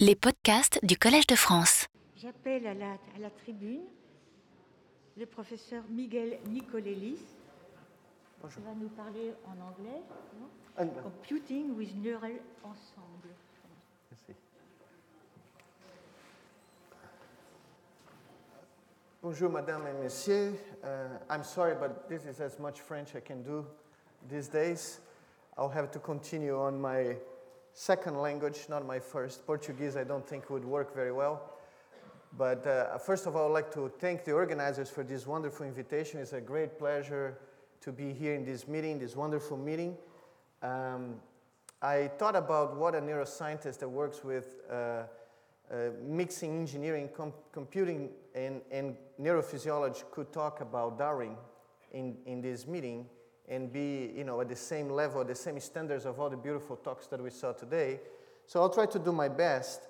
Les podcasts du Collège de France. J'appelle à la, à la tribune le professeur Miguel Nicolelis. Bonjour. Il va nous parler en anglais. non Anglais. Computing with Neural Ensemble. Merci. Bonjour, Madame et Messieurs. Uh, I'm sorry, but this is as much French I can do these days. I'll have to continue on my second language, not my first. Portuguese, I don't think would work very well. But uh, first of all, I'd like to thank the organizers for this wonderful invitation. It's a great pleasure to be here in this meeting, this wonderful meeting. Um, I thought about what a neuroscientist that works with uh, uh, mixing engineering, com- computing, and, and neurophysiology could talk about Darwin in, in this meeting and be you know, at the same level, the same standards of all the beautiful talks that we saw today. So I'll try to do my best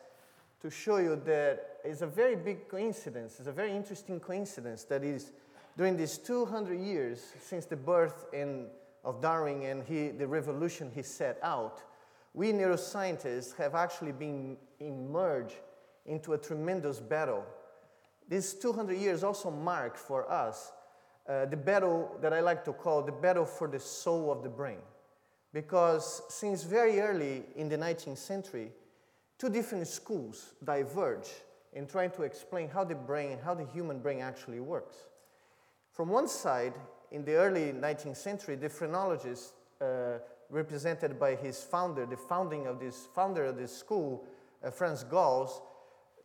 to show you that it's a very big coincidence, it's a very interesting coincidence that is during these 200 years since the birth and of Darwin and he, the revolution he set out, we neuroscientists have actually been immersed into a tremendous battle. These 200 years also mark for us uh, the battle that I like to call the battle for the soul of the brain. Because since very early in the 19th century, two different schools diverge in trying to explain how the brain, how the human brain actually works. From one side, in the early 19th century, the phrenologists, uh, represented by his founder, the founding of this founder of this school, uh, Franz Gall,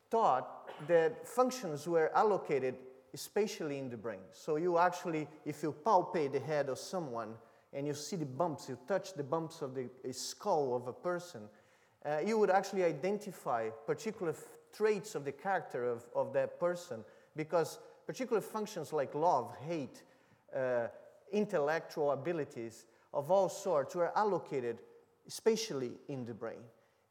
thought that functions were allocated spatially in the brain. So you actually, if you palpate the head of someone and you see the bumps, you touch the bumps of the skull of a person, uh, you would actually identify particular traits of the character of, of that person because particular functions like love, hate, uh, intellectual abilities of all sorts were allocated spatially in the brain.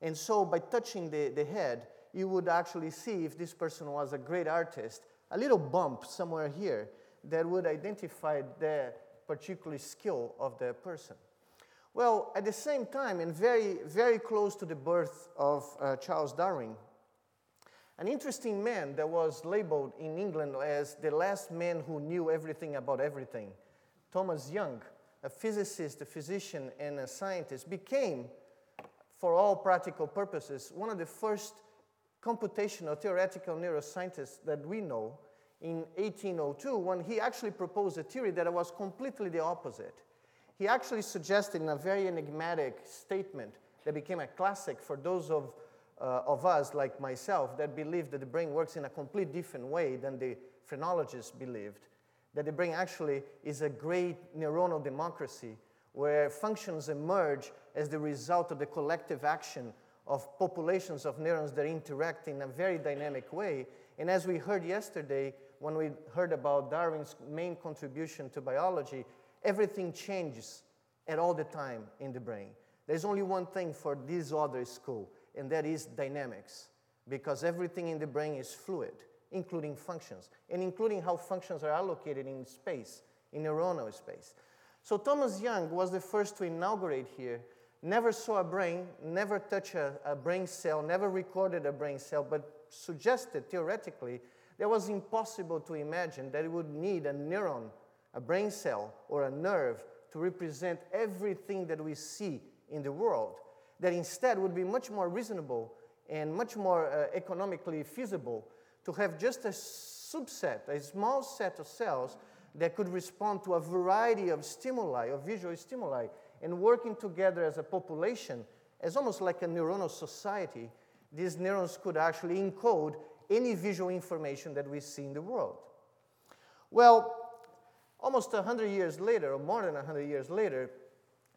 And so by touching the, the head, you would actually see if this person was a great artist, a little bump somewhere here that would identify the particular skill of the person. Well, at the same time, and very, very close to the birth of uh, Charles Darwin, an interesting man that was labeled in England as the last man who knew everything about everything, Thomas Young, a physicist, a physician, and a scientist, became, for all practical purposes, one of the first computational theoretical neuroscientists that we know in 1802 when he actually proposed a theory that was completely the opposite. He actually suggested in a very enigmatic statement that became a classic for those of, uh, of us, like myself, that believe that the brain works in a complete different way than the phrenologists believed. That the brain actually is a great neuronal democracy where functions emerge as the result of the collective action of populations of neurons that interact in a very dynamic way. And as we heard yesterday, when we heard about Darwin's main contribution to biology, everything changes at all the time in the brain. There's only one thing for this other school, and that is dynamics, because everything in the brain is fluid, including functions, and including how functions are allocated in space, in neuronal space. So Thomas Young was the first to inaugurate here. Never saw a brain, never touched a, a brain cell, never recorded a brain cell, but suggested theoretically that it was impossible to imagine that it would need a neuron, a brain cell, or a nerve to represent everything that we see in the world. That instead would be much more reasonable and much more uh, economically feasible to have just a subset, a small set of cells that could respond to a variety of stimuli, of visual stimuli, and working together as a population, as almost like a neuronal society, these neurons could actually encode any visual information that we see in the world. Well, almost 100 years later, or more than 100 years later,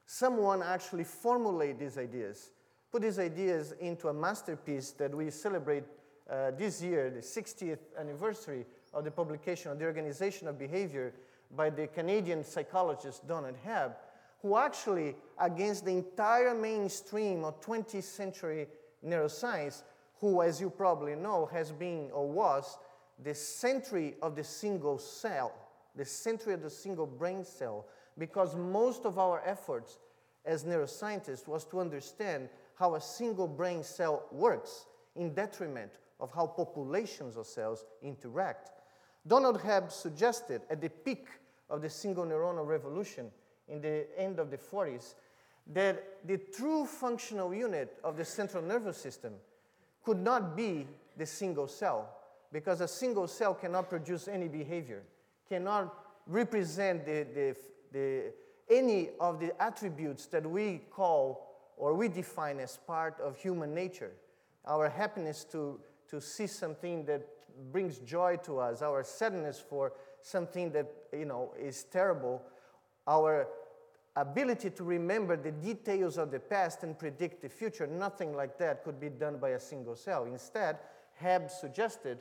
someone actually formulated these ideas, put these ideas into a masterpiece that we celebrate uh, this year, the 60th anniversary of the publication of the Organization of Behavior by the Canadian psychologist Donald Hebb, who actually, against the entire mainstream of 20th century neuroscience, who, as you probably know, has been or was the century of the single cell, the century of the single brain cell, because most of our efforts as neuroscientists was to understand how a single brain cell works in detriment of how populations of cells interact. Donald Hebb suggested at the peak of the single neuronal revolution in the end of the 40s that the true functional unit of the central nervous system could not be the single cell, because a single cell cannot produce any behavior, cannot represent the, the, the, any of the attributes that we call or we define as part of human nature. Our happiness to, to see something that brings joy to us, our sadness for something that you know is terrible, our ability to remember the details of the past and predict the future, nothing like that could be done by a single cell. Instead, Hebb suggested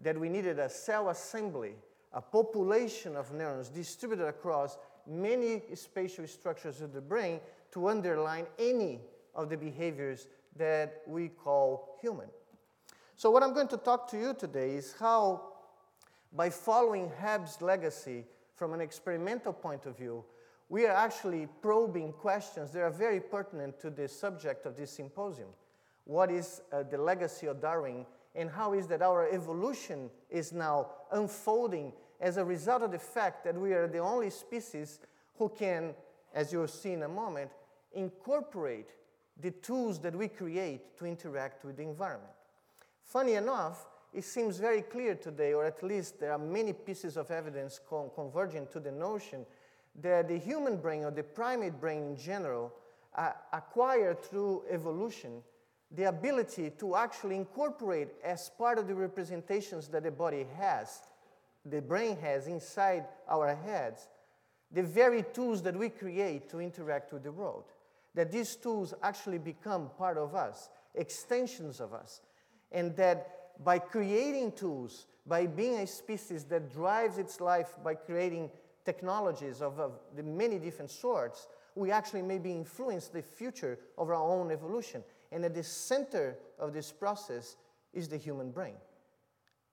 that we needed a cell assembly, a population of neurons distributed across many spatial structures of the brain to underline any of the behaviors that we call human. So, what I'm going to talk to you today is how, by following Hebb's legacy from an experimental point of view, we are actually probing questions that are very pertinent to the subject of this symposium. What is uh, the legacy of Darwin, and how is that our evolution is now unfolding as a result of the fact that we are the only species who can, as you'll see in a moment, incorporate the tools that we create to interact with the environment. Funny enough, it seems very clear today, or at least there are many pieces of evidence con- converging to the notion that the human brain or the primate brain in general uh, acquired through evolution the ability to actually incorporate as part of the representations that the body has, the brain has inside our heads, the very tools that we create to interact with the world. That these tools actually become part of us, extensions of us. And that by creating tools, by being a species that drives its life by creating technologies of, of the many different sorts, we actually maybe influence the future of our own evolution. And at the center of this process is the human brain.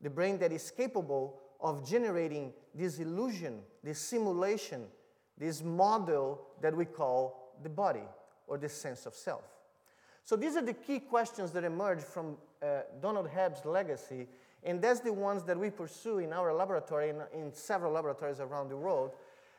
The brain that is capable of generating this illusion, this simulation, this model that we call the body or the sense of self. So these are the key questions that emerge from uh, Donald Hebb's legacy and that's the ones that we pursue in our laboratory, in, in several laboratories around the world,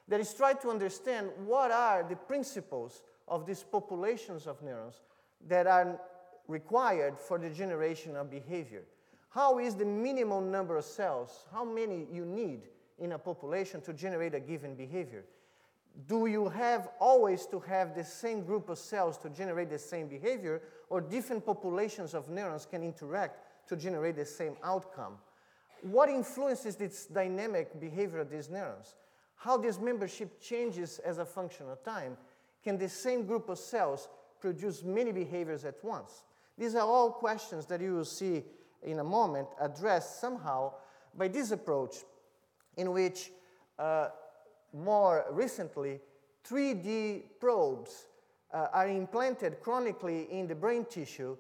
that is try to understand what are the principles of these populations of neurons that are required for the generation of behavior. How is the minimum number of cells, how many you need in a population to generate a given behavior? Do you have always to have the same group of cells to generate the same behavior, or different populations of neurons can interact to generate the same outcome. What influences this dynamic behavior of these neurons? How this membership changes as a function of time? Can the same group of cells produce many behaviors at once? These are all questions that you will see in a moment addressed somehow by this approach, in which uh, more recently 3D probes uh, are implanted chronically in the brain tissue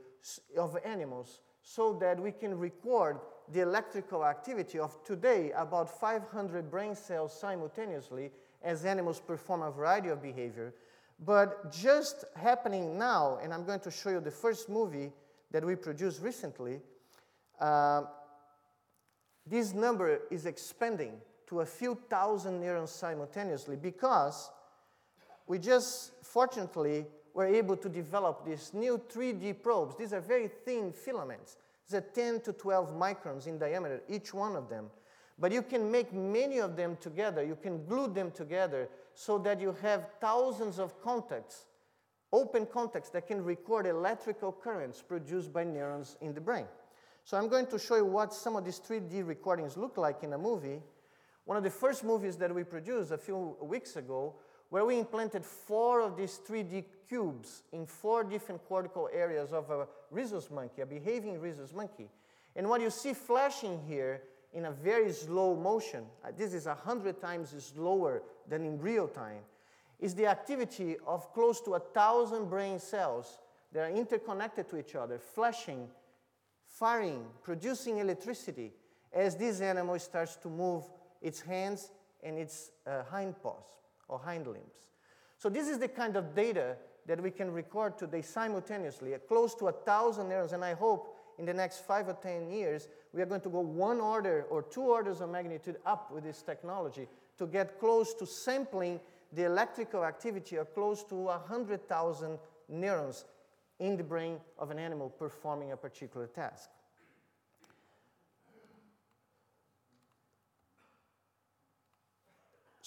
of animals so that we can record the electrical activity of today about 500 brain cells simultaneously as animals perform a variety of behavior. But just happening now, and I'm going to show you the first movie that we produced recently, uh, this number is expanding to a few thousand neurons simultaneously because we just, fortunately, were able to develop these new 3D probes. These are very thin filaments. They're 10 to 12 microns in diameter, each one of them. But you can make many of them together. You can glue them together so that you have thousands of contacts, open contacts that can record electrical currents produced by neurons in the brain. So I'm going to show you what some of these 3D recordings look like in a movie. One of the first movies that we produced a few weeks ago where we implanted four of these 3D cubes in four different cortical areas of a rhesus monkey, a behaving rhesus monkey. And what you see flashing here in a very slow motion, uh, this is 100 times slower than in real time, is the activity of close to a thousand brain cells that are interconnected to each other, flashing, firing, producing electricity as this animal starts to move its hands and its uh, hind paws or hind limbs. So this is the kind of data that we can record today simultaneously, close to a thousand neurons, and I hope in the next five or 10 years, we are going to go one order or two orders of magnitude up with this technology to get close to sampling the electrical activity of close to a 100,000 neurons in the brain of an animal performing a particular task.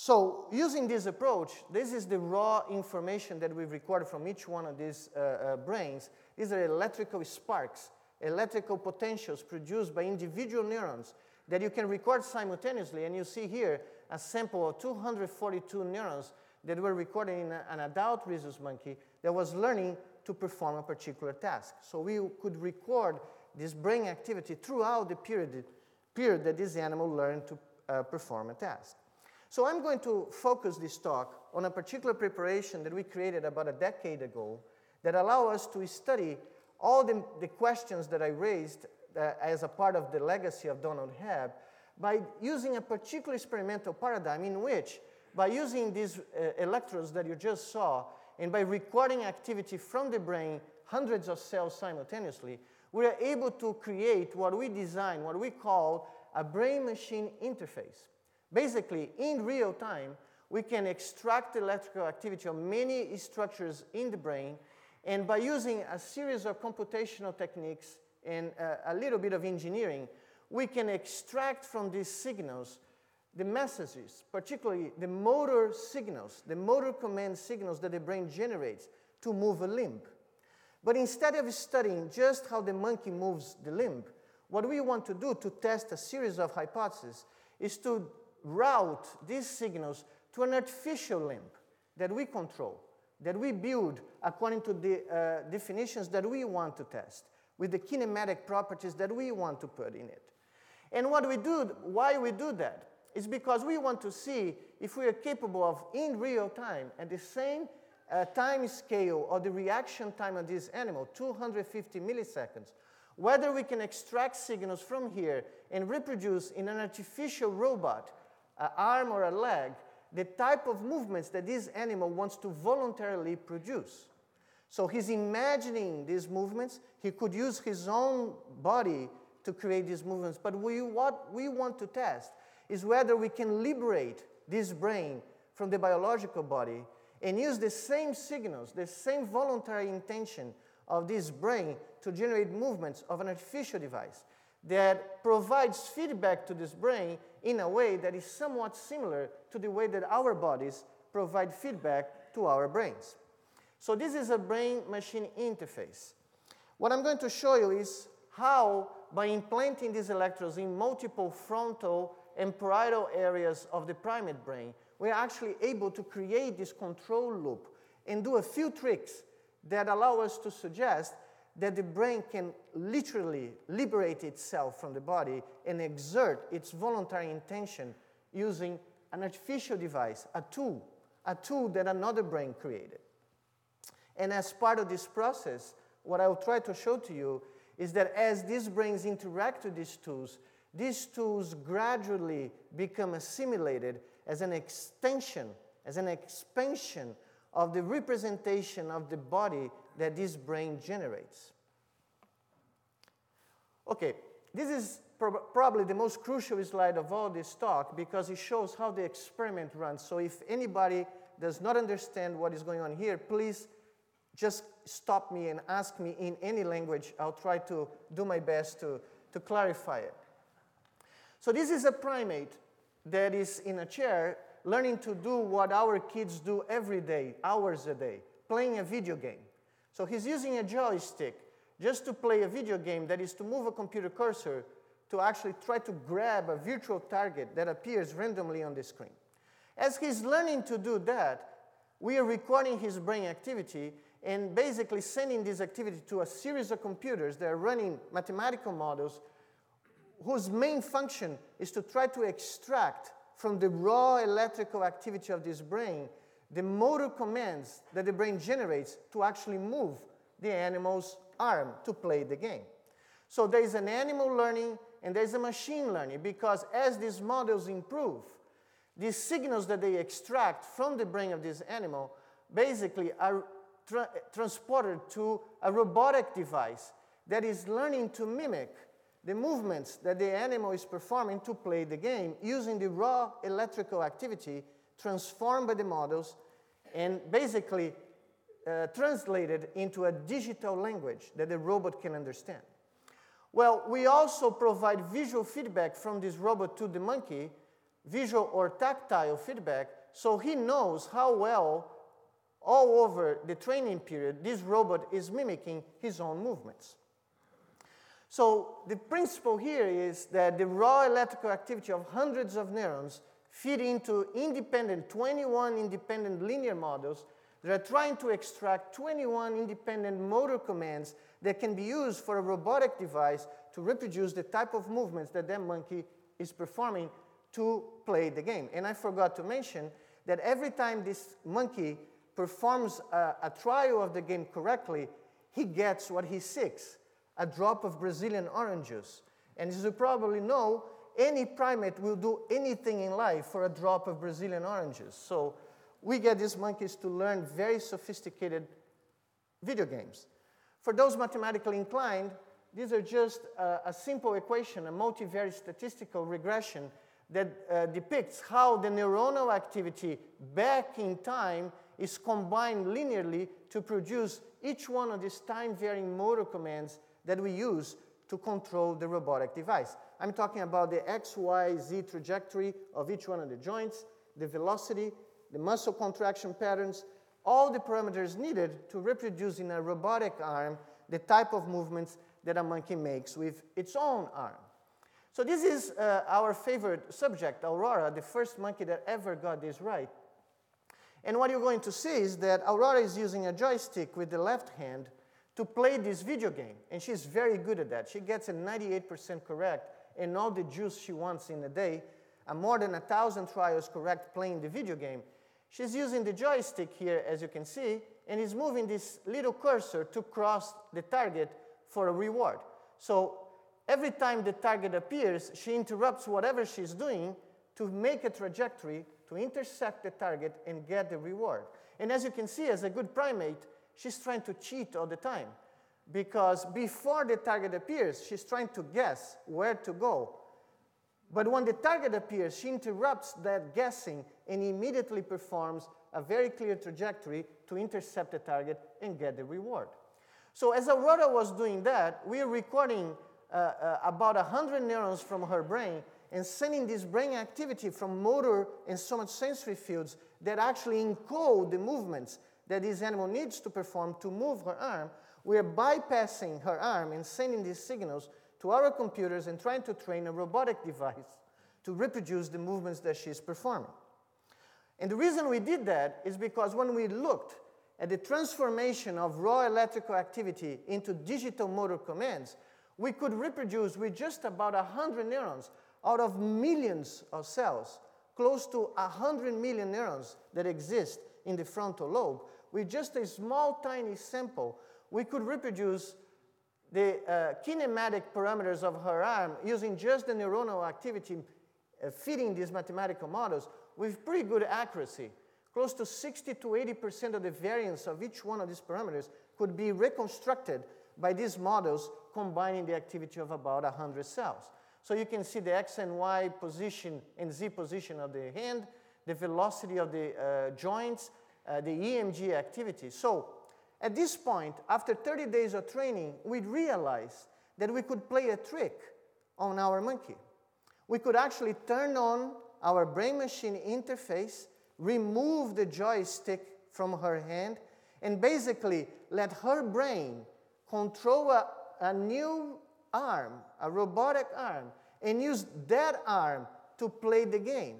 So using this approach, this is the raw information that we've recorded from each one of these uh, uh, brains. These are electrical sparks, electrical potentials produced by individual neurons that you can record simultaneously. And you see here a sample of 242 neurons that were recorded in a, an adult rhesus monkey that was learning to perform a particular task. So we could record this brain activity throughout the period, period that this animal learned to uh, perform a task. So I'm going to focus this talk on a particular preparation that we created about a decade ago that allow us to study all the, the questions that I raised uh, as a part of the legacy of Donald Hebb by using a particular experimental paradigm in which, by using these uh, electrodes that you just saw, and by recording activity from the brain, hundreds of cells simultaneously, we are able to create what we design, what we call a brain-machine interface. Basically, in real time, we can extract electrical activity of many structures in the brain, and by using a series of computational techniques and uh, a little bit of engineering, we can extract from these signals the messages, particularly the motor signals, the motor command signals that the brain generates to move a limb. But instead of studying just how the monkey moves the limb, what we want to do to test a series of hypotheses is to route these signals to an artificial limb that we control, that we build according to the uh, definitions that we want to test, with the kinematic properties that we want to put in it. And what we do, why we do that, is because we want to see if we are capable of, in real time, at the same uh, time scale of the reaction time of this animal, 250 milliseconds, whether we can extract signals from here and reproduce in an artificial robot an arm or a leg, the type of movements that this animal wants to voluntarily produce. So he's imagining these movements. He could use his own body to create these movements. But we, what we want to test is whether we can liberate this brain from the biological body and use the same signals, the same voluntary intention of this brain to generate movements of an artificial device that provides feedback to this brain in a way that is somewhat similar to the way that our bodies provide feedback to our brains. So this is a brain-machine interface. What I'm going to show you is how, by implanting these electrodes in multiple frontal and parietal areas of the primate brain, we're actually able to create this control loop and do a few tricks that allow us to suggest that the brain can literally liberate itself from the body and exert its voluntary intention using an artificial device, a tool, a tool that another brain created. And as part of this process, what I will try to show to you is that as these brains interact with these tools, these tools gradually become assimilated as an extension, as an expansion of the representation of the body that this brain generates. Okay, this is prob probably the most crucial slide of all this talk because it shows how the experiment runs. So if anybody does not understand what is going on here, please just stop me and ask me in any language. I'll try to do my best to, to clarify it. So this is a primate that is in a chair learning to do what our kids do every day, hours a day, playing a video game. So he's using a joystick just to play a video game that is to move a computer cursor to actually try to grab a virtual target that appears randomly on the screen. As he's learning to do that, we are recording his brain activity and basically sending this activity to a series of computers that are running mathematical models whose main function is to try to extract from the raw electrical activity of this brain the motor commands that the brain generates to actually move the animal's arm to play the game. So there is an animal learning and there's a machine learning because as these models improve, these signals that they extract from the brain of this animal basically are tra transported to a robotic device that is learning to mimic the movements that the animal is performing to play the game using the raw electrical activity transformed by the models and basically uh, translated into a digital language that the robot can understand. Well, we also provide visual feedback from this robot to the monkey, visual or tactile feedback, so he knows how well, all over the training period, this robot is mimicking his own movements. So the principle here is that the raw electrical activity of hundreds of neurons feed into independent, 21 independent linear models that are trying to extract 21 independent motor commands that can be used for a robotic device to reproduce the type of movements that that monkey is performing to play the game. And I forgot to mention that every time this monkey performs a, a trial of the game correctly, he gets what he seeks a drop of Brazilian orange juice. And as you probably know, any primate will do anything in life for a drop of Brazilian oranges. So we get these monkeys to learn very sophisticated video games. For those mathematically inclined, these are just a, a simple equation, a multivariate statistical regression that uh, depicts how the neuronal activity back in time is combined linearly to produce each one of these time-varying motor commands that we use to control the robotic device. I'm talking about the X, Y, Z trajectory of each one of the joints, the velocity, the muscle contraction patterns, all the parameters needed to reproduce in a robotic arm the type of movements that a monkey makes with its own arm. So this is uh, our favorite subject, Aurora, the first monkey that ever got this right. And what you're going to see is that Aurora is using a joystick with the left hand to play this video game. And she's very good at that. She gets it 98% correct and all the juice she wants in a day, and more than a thousand trials correct playing the video game. She's using the joystick here, as you can see, and is moving this little cursor to cross the target for a reward. So every time the target appears, she interrupts whatever she's doing to make a trajectory to intersect the target and get the reward. And as you can see, as a good primate, she's trying to cheat all the time because before the target appears, she's trying to guess where to go. But when the target appears, she interrupts that guessing and immediately performs a very clear trajectory to intercept the target and get the reward. So as Aurora was doing that, we are recording uh, uh, about 100 neurons from her brain and sending this brain activity from motor and somatosensory fields that actually encode the movements that this animal needs to perform to move her arm, we are bypassing her arm and sending these signals to our computers and trying to train a robotic device to reproduce the movements that she's performing. And the reason we did that is because when we looked at the transformation of raw electrical activity into digital motor commands, we could reproduce with just about 100 neurons out of millions of cells, close to 100 million neurons that exist in the frontal lobe, with just a small, tiny sample, we could reproduce the uh, kinematic parameters of her arm using just the neuronal activity uh, feeding these mathematical models with pretty good accuracy. Close to 60 to 80% of the variance of each one of these parameters could be reconstructed by these models combining the activity of about 100 cells. So you can see the x and y position and z position of the hand, the velocity of the uh, joints, uh, the EMG activity. So at this point, after 30 days of training, we realized that we could play a trick on our monkey. We could actually turn on our brain machine interface, remove the joystick from her hand, and basically let her brain control a, a new arm, a robotic arm, and use that arm to play the game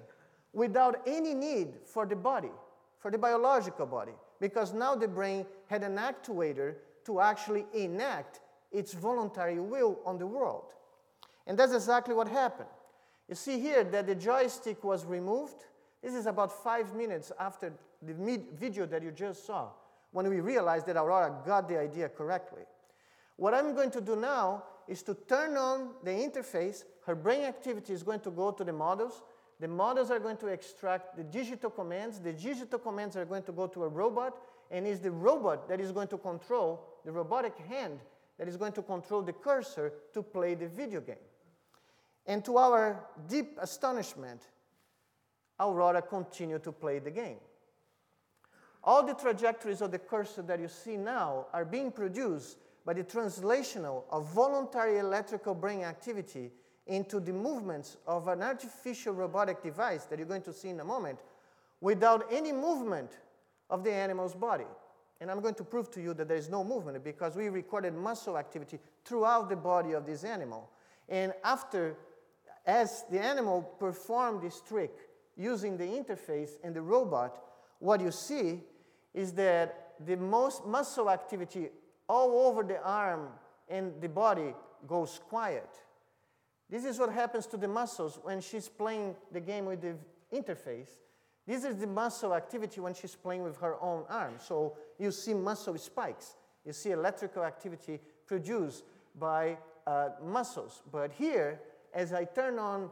without any need for the body, for the biological body, because now the brain had an actuator to actually enact its voluntary will on the world. And that's exactly what happened. You see here that the joystick was removed. This is about five minutes after the video that you just saw, when we realized that Aurora got the idea correctly. What I'm going to do now is to turn on the interface. Her brain activity is going to go to the models. The models are going to extract the digital commands. The digital commands are going to go to a robot, and it's the robot that is going to control the robotic hand that is going to control the cursor to play the video game. And to our deep astonishment, Aurora continued to play the game. All the trajectories of the cursor that you see now are being produced by the translational of voluntary electrical brain activity into the movements of an artificial robotic device that you're going to see in a moment without any movement of the animal's body. And I'm going to prove to you that there is no movement because we recorded muscle activity throughout the body of this animal. And after, as the animal performed this trick using the interface and the robot, what you see is that the most muscle activity all over the arm and the body goes quiet. This is what happens to the muscles when she's playing the game with the interface. This is the muscle activity when she's playing with her own arm. So you see muscle spikes. You see electrical activity produced by uh, muscles. But here, as I turn on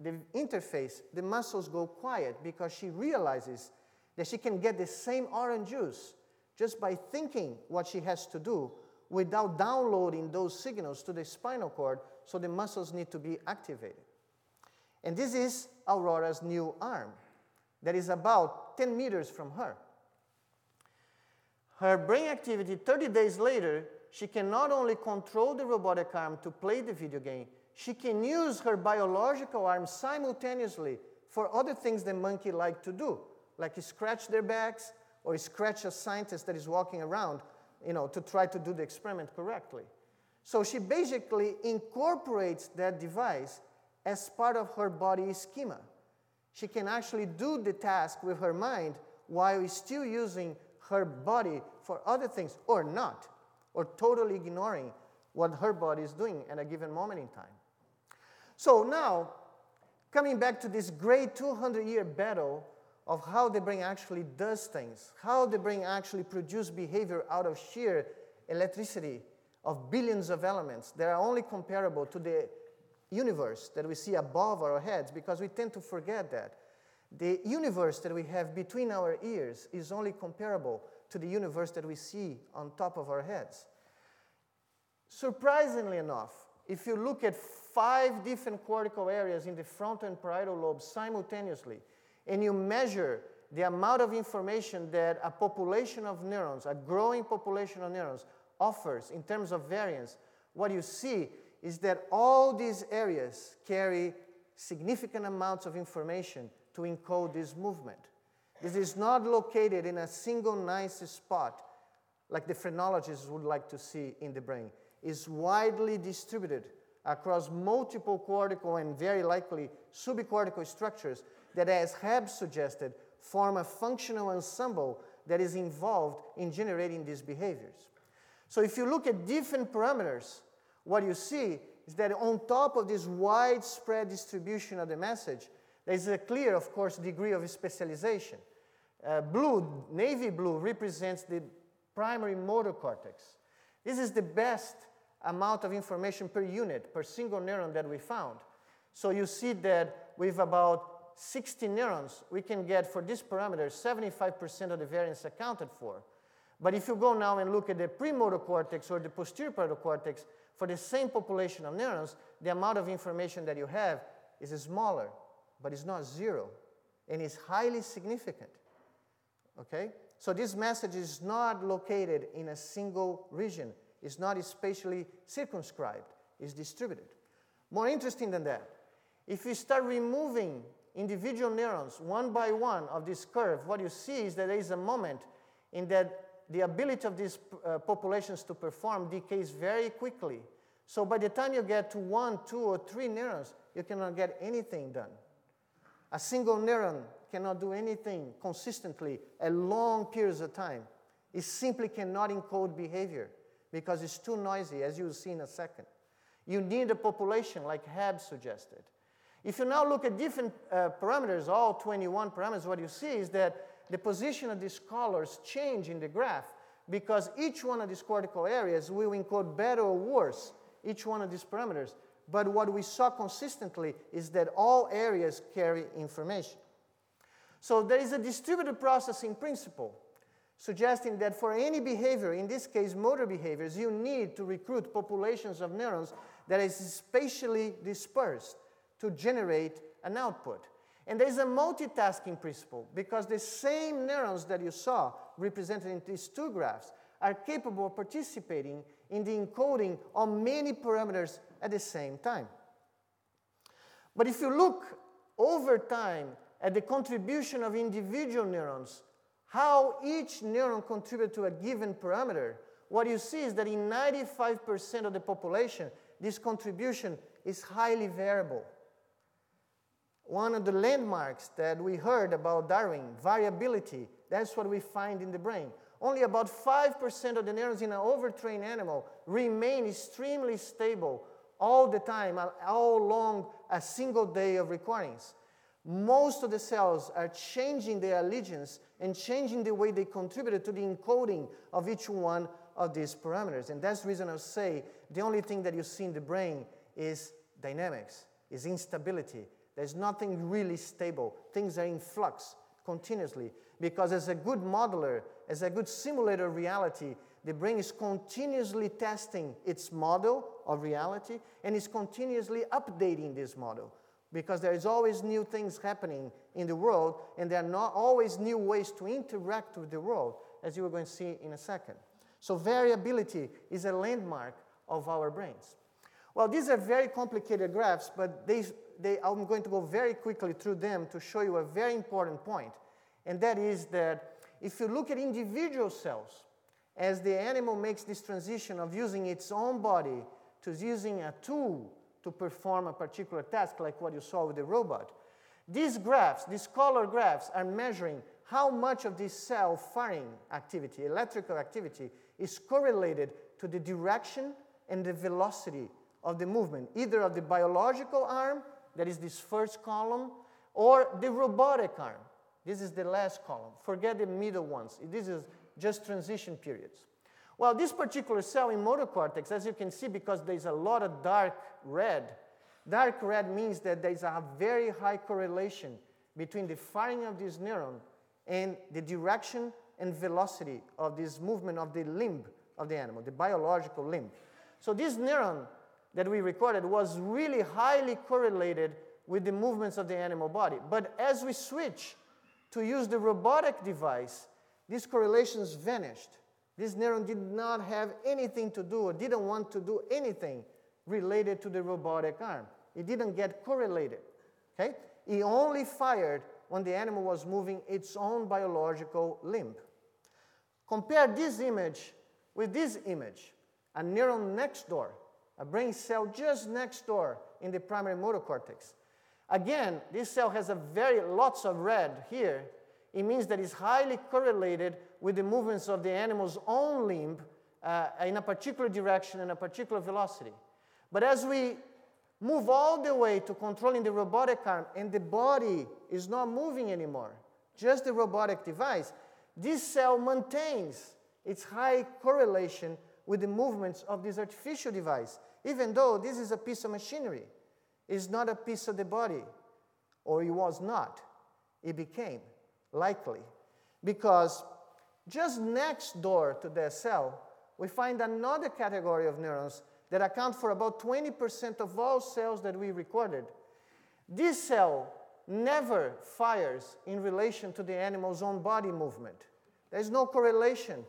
the interface, the muscles go quiet because she realizes that she can get the same orange juice just by thinking what she has to do without downloading those signals to the spinal cord, so the muscles need to be activated. And this is Aurora's new arm that is about 10 meters from her. Her brain activity 30 days later, she can not only control the robotic arm to play the video game, she can use her biological arm simultaneously for other things that monkey like to do, like scratch their backs or scratch a scientist that is walking around, you know, to try to do the experiment correctly. So she basically incorporates that device as part of her body schema. She can actually do the task with her mind while still using her body for other things or not, or totally ignoring what her body is doing at a given moment in time. So now, coming back to this great 200 year battle of how the brain actually does things, how the brain actually produces behavior out of sheer electricity of billions of elements that are only comparable to the universe that we see above our heads because we tend to forget that. The universe that we have between our ears is only comparable to the universe that we see on top of our heads. Surprisingly enough, if you look at five different cortical areas in the frontal and parietal lobes simultaneously, and you measure the amount of information that a population of neurons, a growing population of neurons, offers in terms of variance, what you see is that all these areas carry significant amounts of information to encode this movement. This is not located in a single nice spot like the phrenologists would like to see in the brain. It's widely distributed across multiple cortical and very likely subcortical structures that, as Hebb suggested, form a functional ensemble that is involved in generating these behaviors. So if you look at different parameters, what you see is that on top of this widespread distribution of the message, there's a clear, of course, degree of specialization. Uh, blue, navy blue, represents the primary motor cortex. This is the best amount of information per unit, per single neuron that we found. So you see that with about 60 neurons, we can get for this parameter 75% of the variance accounted for. But if you go now and look at the premotor cortex or the posterior parietal cortex, for the same population of neurons, the amount of information that you have is smaller, but it's not zero, and it's highly significant. Okay? So this message is not located in a single region. It's not spatially circumscribed. It's distributed. More interesting than that, if you start removing individual neurons one by one of this curve, what you see is that there is a moment in that the ability of these uh, populations to perform decays very quickly. So by the time you get to one, two, or three neurons, you cannot get anything done. A single neuron cannot do anything consistently at long periods of time. It simply cannot encode behavior because it's too noisy, as you'll see in a second. You need a population like Hebb suggested. If you now look at different uh, parameters, all 21 parameters, what you see is that the position of these colors change in the graph because each one of these cortical areas will encode better or worse each one of these parameters. But what we saw consistently is that all areas carry information. So there is a distributed processing principle suggesting that for any behavior, in this case motor behaviors, you need to recruit populations of neurons that is spatially dispersed to generate an output. And there is a multitasking principle because the same neurons that you saw represented in these two graphs are capable of participating in the encoding of many parameters at the same time. But if you look over time at the contribution of individual neurons, how each neuron contributes to a given parameter, what you see is that in 95% of the population, this contribution is highly variable. One of the landmarks that we heard about Darwin, variability, that's what we find in the brain. Only about 5% of the neurons in an overtrained animal remain extremely stable all the time, all along a single day of recordings. Most of the cells are changing their allegiance and changing the way they contributed to the encoding of each one of these parameters. And that's the reason I say the only thing that you see in the brain is dynamics, is instability. There's nothing really stable. Things are in flux continuously because as a good modeler, as a good simulator of reality, the brain is continuously testing its model of reality and is continuously updating this model because there is always new things happening in the world and there are not always new ways to interact with the world as you are going to see in a second. So variability is a landmark of our brains. Well, these are very complicated graphs, but they, they, I'm going to go very quickly through them to show you a very important point. And that is that if you look at individual cells, as the animal makes this transition of using its own body to using a tool to perform a particular task, like what you saw with the robot, these graphs, these color graphs, are measuring how much of this cell firing activity, electrical activity, is correlated to the direction and the velocity of the movement, either of the biological arm, that is this first column, or the robotic arm. This is the last column. Forget the middle ones. This is just transition periods. Well, this particular cell in motor cortex, as you can see, because there's a lot of dark red, dark red means that there's a very high correlation between the firing of this neuron and the direction and velocity of this movement of the limb of the animal, the biological limb. So this neuron that we recorded was really highly correlated with the movements of the animal body. But as we switch to use the robotic device, these correlations vanished. This neuron did not have anything to do or didn't want to do anything related to the robotic arm. It didn't get correlated. Okay? It only fired when the animal was moving its own biological limb. Compare this image with this image, a neuron next door, a brain cell just next door in the primary motor cortex. Again, this cell has a very lots of red here. It means that it's highly correlated with the movements of the animal's own limb uh, in a particular direction and a particular velocity. But as we move all the way to controlling the robotic arm and the body is not moving anymore, just the robotic device, this cell maintains its high correlation with the movements of this artificial device, even though this is a piece of machinery is not a piece of the body, or it was not. It became, likely. Because just next door to the cell, we find another category of neurons that account for about 20% of all cells that we recorded. This cell never fires in relation to the animal's own body movement. There's no correlation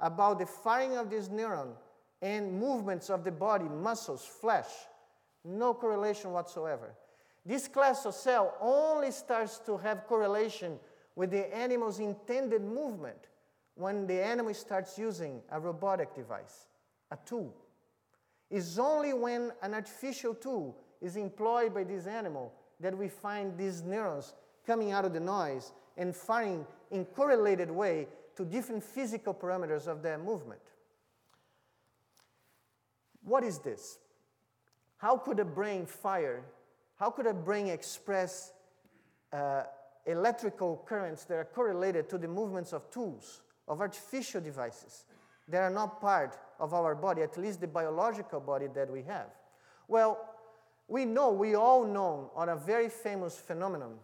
about the firing of this neuron and movements of the body, muscles, flesh. No correlation whatsoever. This class of cell only starts to have correlation with the animal's intended movement when the animal starts using a robotic device, a tool. It's only when an artificial tool is employed by this animal that we find these neurons coming out of the noise and firing in correlated way to different physical parameters of their movement. What is this? How could a brain fire? How could a brain express uh, electrical currents that are correlated to the movements of tools, of artificial devices that are not part of our body, at least the biological body that we have? Well, we know, we all know, on a very famous phenomenon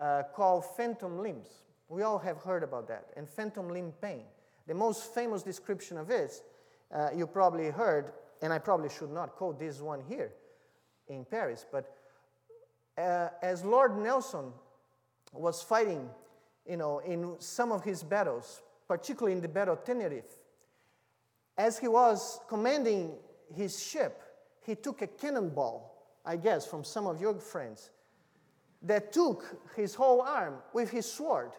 uh, called phantom limbs. We all have heard about that. And phantom limb pain. The most famous description of it, uh, you probably heard, and I probably should not quote this one here in Paris, but uh, as Lord Nelson was fighting, you know, in some of his battles, particularly in the Battle of Tenerife, as he was commanding his ship, he took a cannonball, I guess, from some of your friends, that took his whole arm with his sword.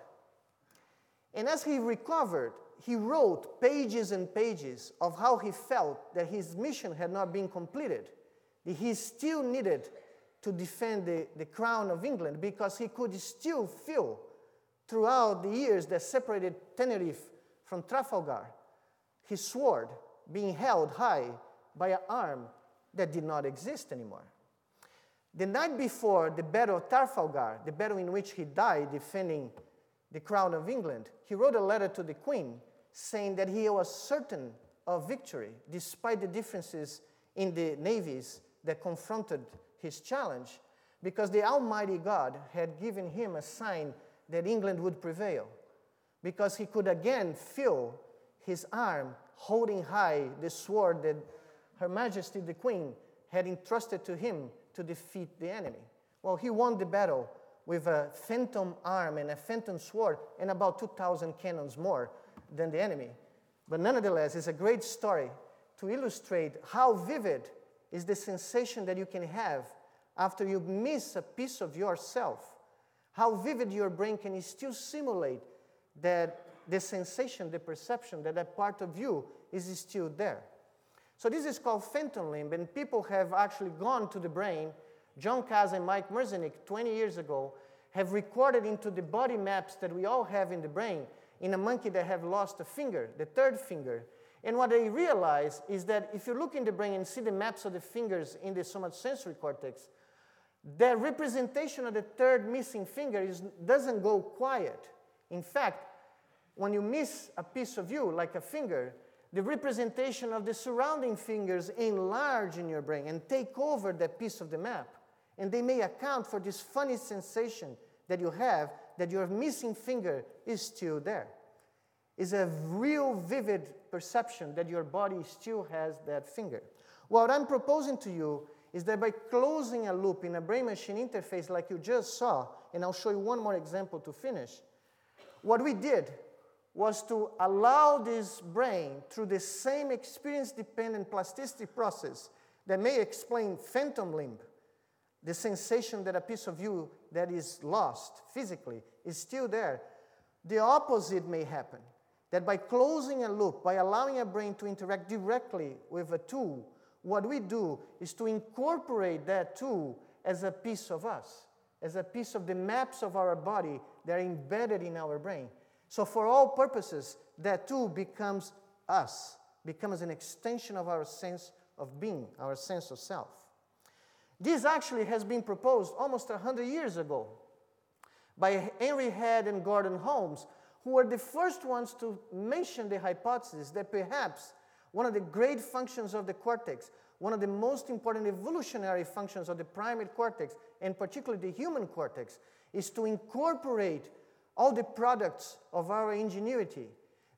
And as he recovered, he wrote pages and pages of how he felt that his mission had not been completed, that he still needed to defend the, the crown of England because he could still feel throughout the years that separated Tenerife from Trafalgar his sword being held high by an arm that did not exist anymore. The night before the Battle of Trafalgar, the battle in which he died defending the crown of England, he wrote a letter to the Queen saying that he was certain of victory despite the differences in the navies that confronted his challenge, because the Almighty God had given him a sign that England would prevail, because he could again feel his arm holding high the sword that Her Majesty the Queen had entrusted to him to defeat the enemy. Well, he won the battle with a phantom arm and a phantom sword and about 2,000 cannons more than the enemy. But nonetheless, it's a great story to illustrate how vivid is the sensation that you can have after you miss a piece of yourself. How vivid your brain can still simulate that the sensation, the perception that that part of you is still there. So this is called phantom limb, and people have actually gone to the brain. Jon Kaas and Mike Merzenich, 20 years ago, have recorded into the body maps that we all have in the brain in a monkey that have lost a finger, the third finger. And what they realize is that if you look in the brain and see the maps of the fingers in the somatosensory cortex, the representation of the third missing finger is, doesn't go quiet. In fact, when you miss a piece of you, like a finger, the representation of the surrounding fingers enlarge in your brain and take over that piece of the map. And they may account for this funny sensation that you have that your missing finger is still there. It's a real vivid perception that your body still has that finger. What I'm proposing to you is that by closing a loop in a brain machine interface like you just saw, and I'll show you one more example to finish, what we did was to allow this brain through the same experience dependent plasticity process that may explain phantom limb, the sensation that a piece of you that is lost physically is still there. The opposite may happen that by closing a loop, by allowing a brain to interact directly with a tool, what we do is to incorporate that tool as a piece of us, as a piece of the maps of our body that are embedded in our brain. So, for all purposes, that tool becomes us, becomes an extension of our sense of being, our sense of self. This actually has been proposed almost 100 years ago by Henry Head and Gordon Holmes, who were the first ones to mention the hypothesis that perhaps one of the great functions of the cortex, one of the most important evolutionary functions of the primate cortex, and particularly the human cortex, is to incorporate all the products of our ingenuity,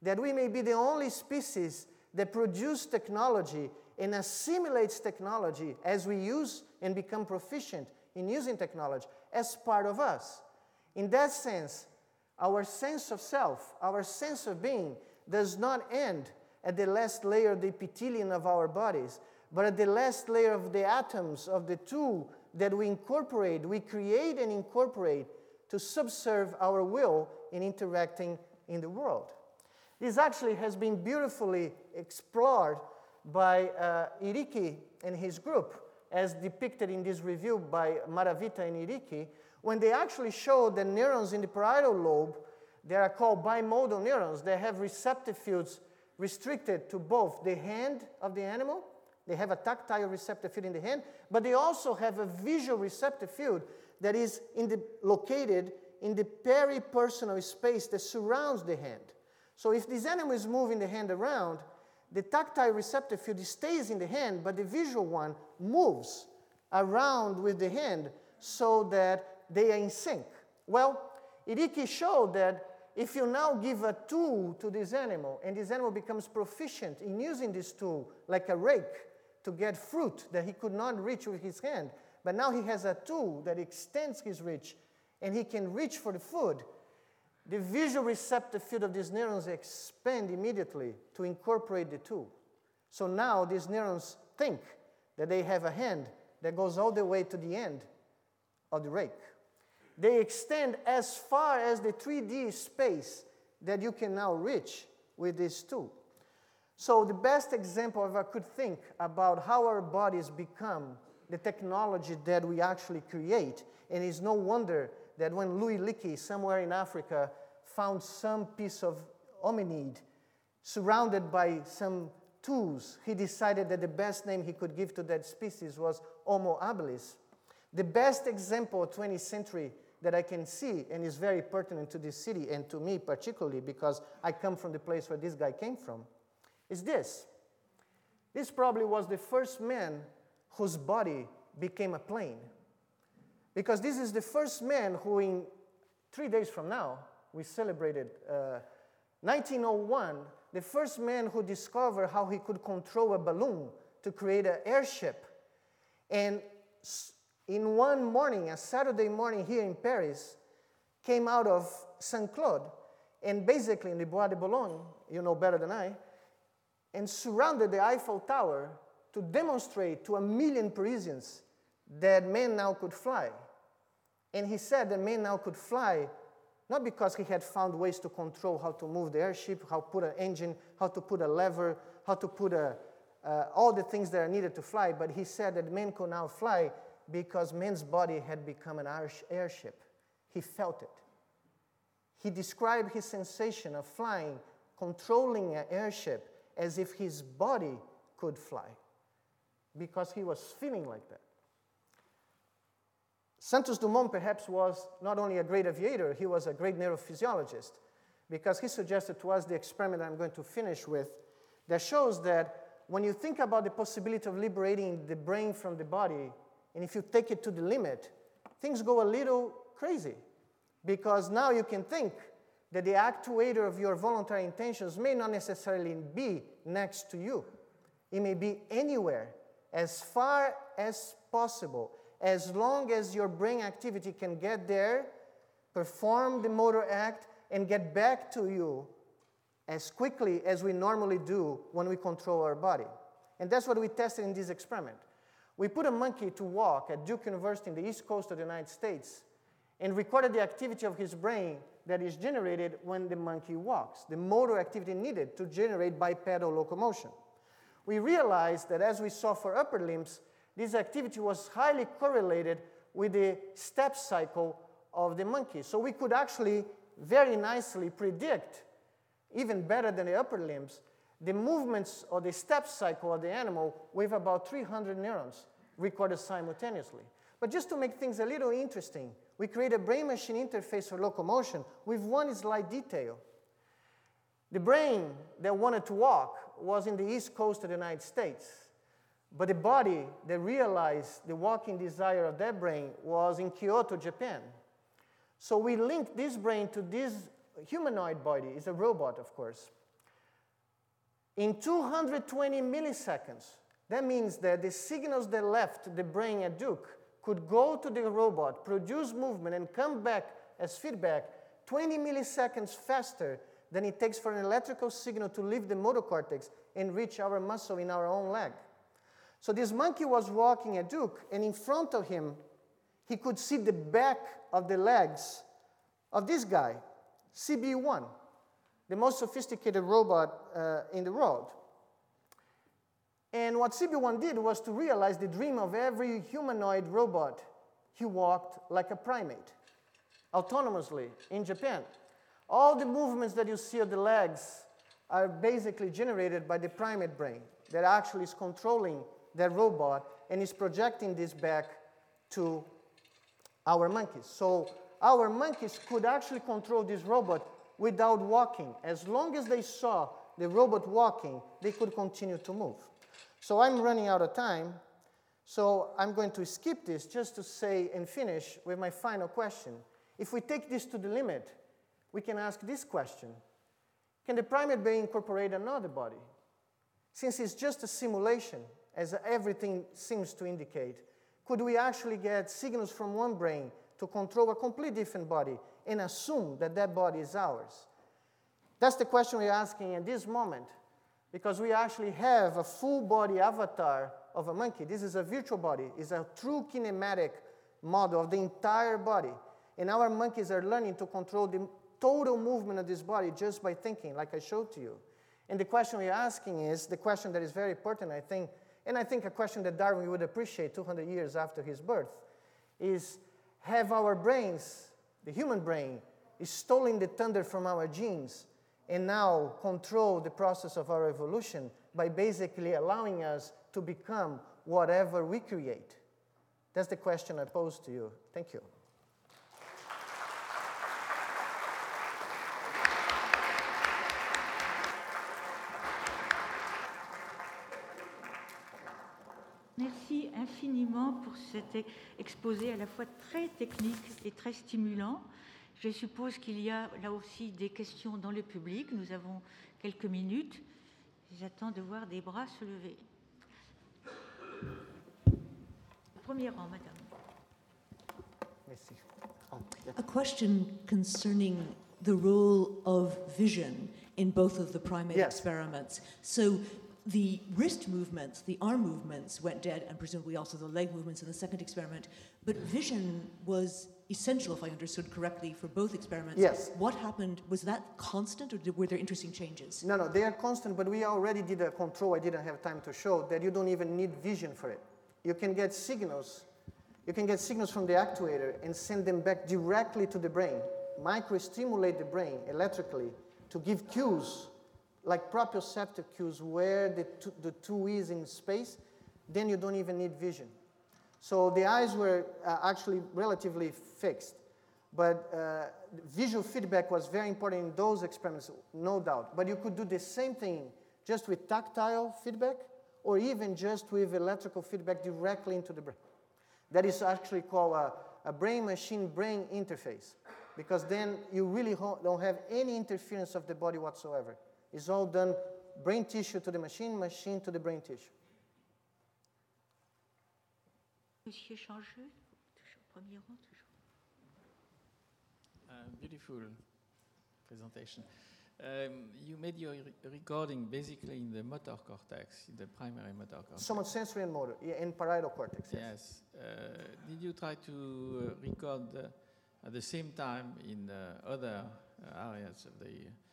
that we may be the only species that produce technology and assimilates technology as we use and become proficient in using technology as part of us. In that sense, our sense of self, our sense of being, does not end at the last layer of the epithelium of our bodies, but at the last layer of the atoms of the tool that we incorporate, we create and incorporate to subserve our will in interacting in the world. This actually has been beautifully explored by uh, Iriki and his group, as depicted in this review by Maravita and Iriki, when they actually showed that neurons in the parietal lobe, they are called bimodal neurons, they have receptive fields restricted to both the hand of the animal, they have a tactile receptive field in the hand, but they also have a visual receptive field that is in the, located in the peripersonal space that surrounds the hand. So if this animal is moving the hand around, the tactile receptive field stays in the hand, but the visual one moves around with the hand so that they are in sync. Well, Iriki showed that if you now give a tool to this animal and this animal becomes proficient in using this tool like a rake to get fruit that he could not reach with his hand, but now he has a tool that extends his reach and he can reach for the food, the visual receptive field of these neurons expand immediately to incorporate the tool. So now these neurons think that they have a hand that goes all the way to the end of the rake. They extend as far as the 3D space that you can now reach with this tool. So, the best example, if I could think about how our bodies become the technology that we actually create, and it's no wonder that when Louis Leakey, somewhere in Africa, found some piece of hominid surrounded by some tools, he decided that the best name he could give to that species was Homo habilis. The best example of 20th century that I can see and is very pertinent to this city and to me particularly because I come from the place where this guy came from is this. This probably was the first man whose body became a plane. Because this is the first man who, in three days from now, we celebrated uh, 1901, the first man who discovered how he could control a balloon to create an airship. And in one morning, a Saturday morning here in Paris, came out of Saint Cloud and basically in the Bois de Boulogne, you know better than I, and surrounded the Eiffel Tower to demonstrate to a million Parisians that men now could fly. And he said that men now could fly not because he had found ways to control how to move the airship, how to put an engine, how to put a lever, how to put a, uh, all the things that are needed to fly, but he said that men could now fly because man's body had become an airship. He felt it. He described his sensation of flying, controlling an airship, as if his body could fly because he was feeling like that. Santos Dumont perhaps was not only a great aviator, he was a great neurophysiologist because he suggested to us the experiment I'm going to finish with that shows that when you think about the possibility of liberating the brain from the body, and if you take it to the limit, things go a little crazy because now you can think that the actuator of your voluntary intentions may not necessarily be next to you. It may be anywhere, as far as possible, as long as your brain activity can get there, perform the motor act, and get back to you as quickly as we normally do when we control our body. And that's what we tested in this experiment. We put a monkey to walk at Duke University in the east coast of the United States and recorded the activity of his brain that is generated when the monkey walks, the motor activity needed to generate bipedal locomotion. We realized that as we saw for upper limbs, this activity was highly correlated with the step cycle of the monkey. So we could actually very nicely predict, even better than the upper limbs, the movements or the step cycle of the animal with about 300 neurons recorded simultaneously. But just to make things a little interesting, we create a brain machine interface for locomotion with one slight detail. The brain that wanted to walk was in the east coast of the United States, but the body that realized the walking desire of that brain was in Kyoto, Japan. So we linked this brain to this humanoid body, it's a robot, of course. In 220 milliseconds, that means that the signals that left the brain at Duke could go to the robot, produce movement, and come back as feedback 20 milliseconds faster than it takes for an electrical signal to leave the motor cortex and reach our muscle in our own leg. So this monkey was walking a Duke, and in front of him, he could see the back of the legs of this guy, CB1 the most sophisticated robot uh, in the world. And what CB1 did was to realize the dream of every humanoid robot. He walked like a primate, autonomously in Japan. All the movements that you see of the legs are basically generated by the primate brain that actually is controlling that robot and is projecting this back to our monkeys. So our monkeys could actually control this robot without walking. As long as they saw the robot walking, they could continue to move. So I'm running out of time. So I'm going to skip this just to say and finish with my final question. If we take this to the limit, we can ask this question Can the primate brain incorporate another body? Since it's just a simulation, as everything seems to indicate, could we actually get signals from one brain to control a completely different body and assume that that body is ours? That's the question we're asking at this moment because we actually have a full body avatar of a monkey. This is a virtual body, it's a true kinematic model of the entire body. And our monkeys are learning to control the total movement of this body just by thinking, like I showed to you. And the question we're asking is the question that is very important, I think, and I think a question that Darwin would appreciate 200 years after his birth is have our brains, the human brain, is stolen the thunder from our genes and now control the process of our evolution by basically allowing us to become whatever we create? That's the question I pose to you. Thank you. Infiniment pour cet exposé à la fois très technique et très stimulant. Je suppose qu'il y a là aussi des questions dans le public. Nous avons quelques minutes. J'attends de voir des bras se lever. Premier rang, madame. Merci. A question concerning the role of vision in both of the primate Yes. experiments. So the wrist movements, the arm movements went dead, and presumably also the leg movements in the second experiment. But vision was essential, if I understood correctly, for both experiments. Yes. What happened? Was that constant, or did, were there interesting changes? No, no, they are constant, but we already did a control I didn't have time to show that you don't even need vision for it. You can get signals, you can get signals from the actuator and send them back directly to the brain, microstimulate the brain electrically to give cues, like proprioceptive cues where the two, the two is in space, then you don't even need vision. So the eyes were uh, actually relatively fixed. But uh, visual feedback was very important in those experiments, no doubt. But you could do the same thing just with tactile feedback or even just with electrical feedback directly into the brain. That is actually called a, a brain machine brain interface because then you really don't have any interference of the body whatsoever. It's all done brain tissue to the machine, machine to the brain tissue. Monsieur Changeux, toujours premier rang, toujours. Uh, beautiful presentation. Um, you made your re- recording basically in the motor cortex, in the primary motor cortex. Somatosensory and motor, yeah, and parietal cortex. Yes. Yes. Uh, did you try to uh, record uh, at the same time in uh, other uh, areas of the,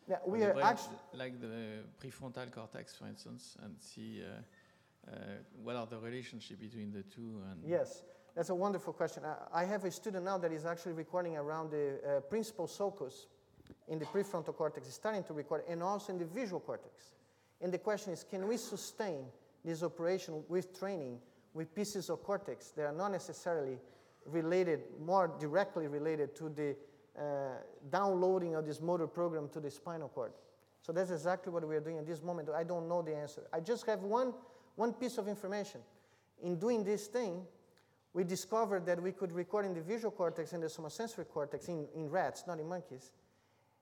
Yeah, we are actually. like the prefrontal cortex, for instance, and see uh, uh, what are the relationship between the two? And Yes, that's a wonderful question. I, I have a student now that is actually recording around the uh, principal sulcus in the prefrontal cortex, is starting to record, and also in the visual cortex. And the question is can we sustain this operation with training with pieces of cortex that are not necessarily related, more directly related to the Uh, downloading of this motor program to the spinal cord? So that's exactly what we are doing at this moment. I don't know the answer. I just have one, one piece of information. In doing this thing, we discovered that we could record in the visual cortex and the somatosensory cortex in, in rats, not in monkeys,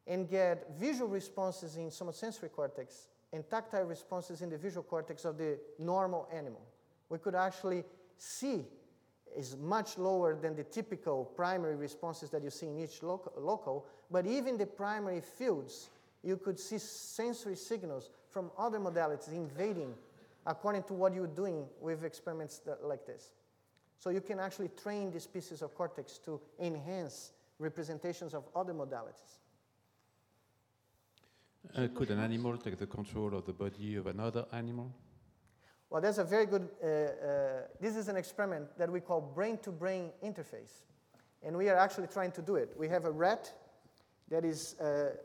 and get visual responses in somatosensory cortex and tactile responses in the visual cortex of the normal animal. We could actually see is much lower than the typical primary responses that you see in each local, local, but even the primary fields, you could see sensory signals from other modalities invading according to what you're doing with experiments that, like this. So you can actually train these pieces of cortex to enhance representations of other modalities. Uh, could an animal take the control of the body of another animal? Well, that's a very good, uh, uh, this is an experiment that we call brain-to-brain interface. And we are actually trying to do it. We have a rat that is uh,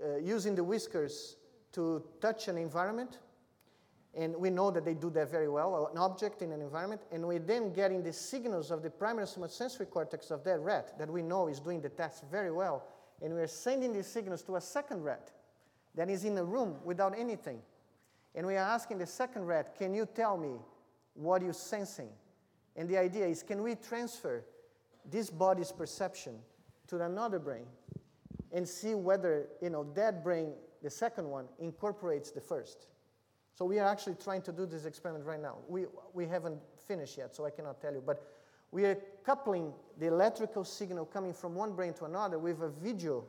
uh, using the whiskers to touch an environment. And we know that they do that very well, an object in an environment. And we're then getting the signals of the primary somatosensory cortex of that rat that we know is doing the task very well. And we're sending these signals to a second rat that is in a room without anything. And we are asking the second rat, can you tell me what you're sensing? And the idea is, can we transfer this body's perception to another brain and see whether you know that brain, the second one, incorporates the first. So we are actually trying to do this experiment right now. We, we haven't finished yet, so I cannot tell you. But we are coupling the electrical signal coming from one brain to another with a video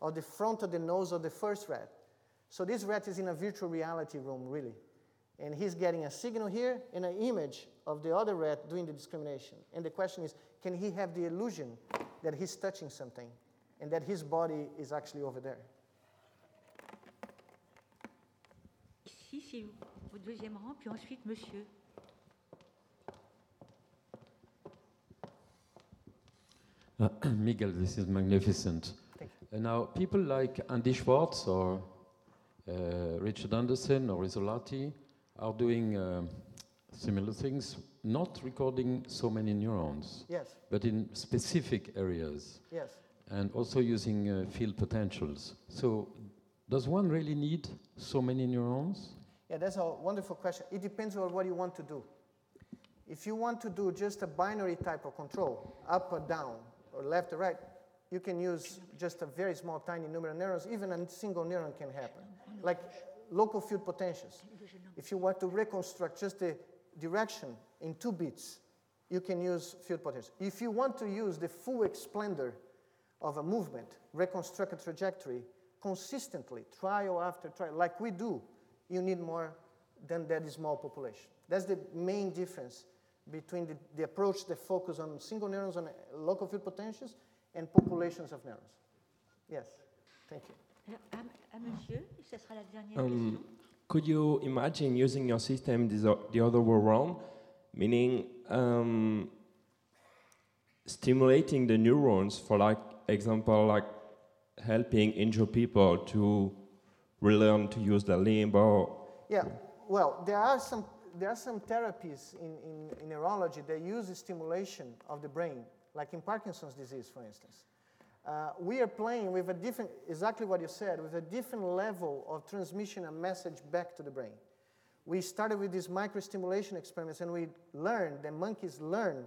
of the front of the nose of the first rat. So this rat is in a virtual reality room, really. And he's getting a signal here and an image of the other rat doing the discrimination. And the question is can he have the illusion that he's touching something and that his body is actually over there? Ici, si au deuxième rang, puis ensuite monsieur. Uh, Miguel, this is magnificent. And now, people like Andy Schwartz or Richard Andersen or Isolati are doing uh, similar things, not recording so many neurons, Yes, but in specific areas, yes. and also using uh, field potentials. So, does one really need so many neurons? Yeah, that's a wonderful question. It depends on what you want to do. If you want to do just a binary type of control, up or down, or left or right, you can use just a very small, tiny number of neurons. Even a single neuron can happen. Like local field potentials. If you want to reconstruct just the direction in two bits, you can use field potentials. If you want to use the full explender of a movement, reconstruct a trajectory consistently, trial after trial, like we do, you need more than that small population. That's the main difference between the, the approach that focus on single neurons on local field potentials and populations of neurons. Yes, thank you. Alors, à, à monsieur, et ce sera la dernière Um, could you imagine using your system the, the other way around, meaning um, stimulating the neurons for, like example, like helping injured people to relearn to use their limb or Yeah, well, there are some, there are some therapies in, in, in neurology that use the stimulation of the brain, like in Parkinson's disease, for instance. Uh, we are playing with a different, exactly what you said, with a different level of transmission and message back to the brain. We started with these microstimulation experiments and we learned, the monkeys learn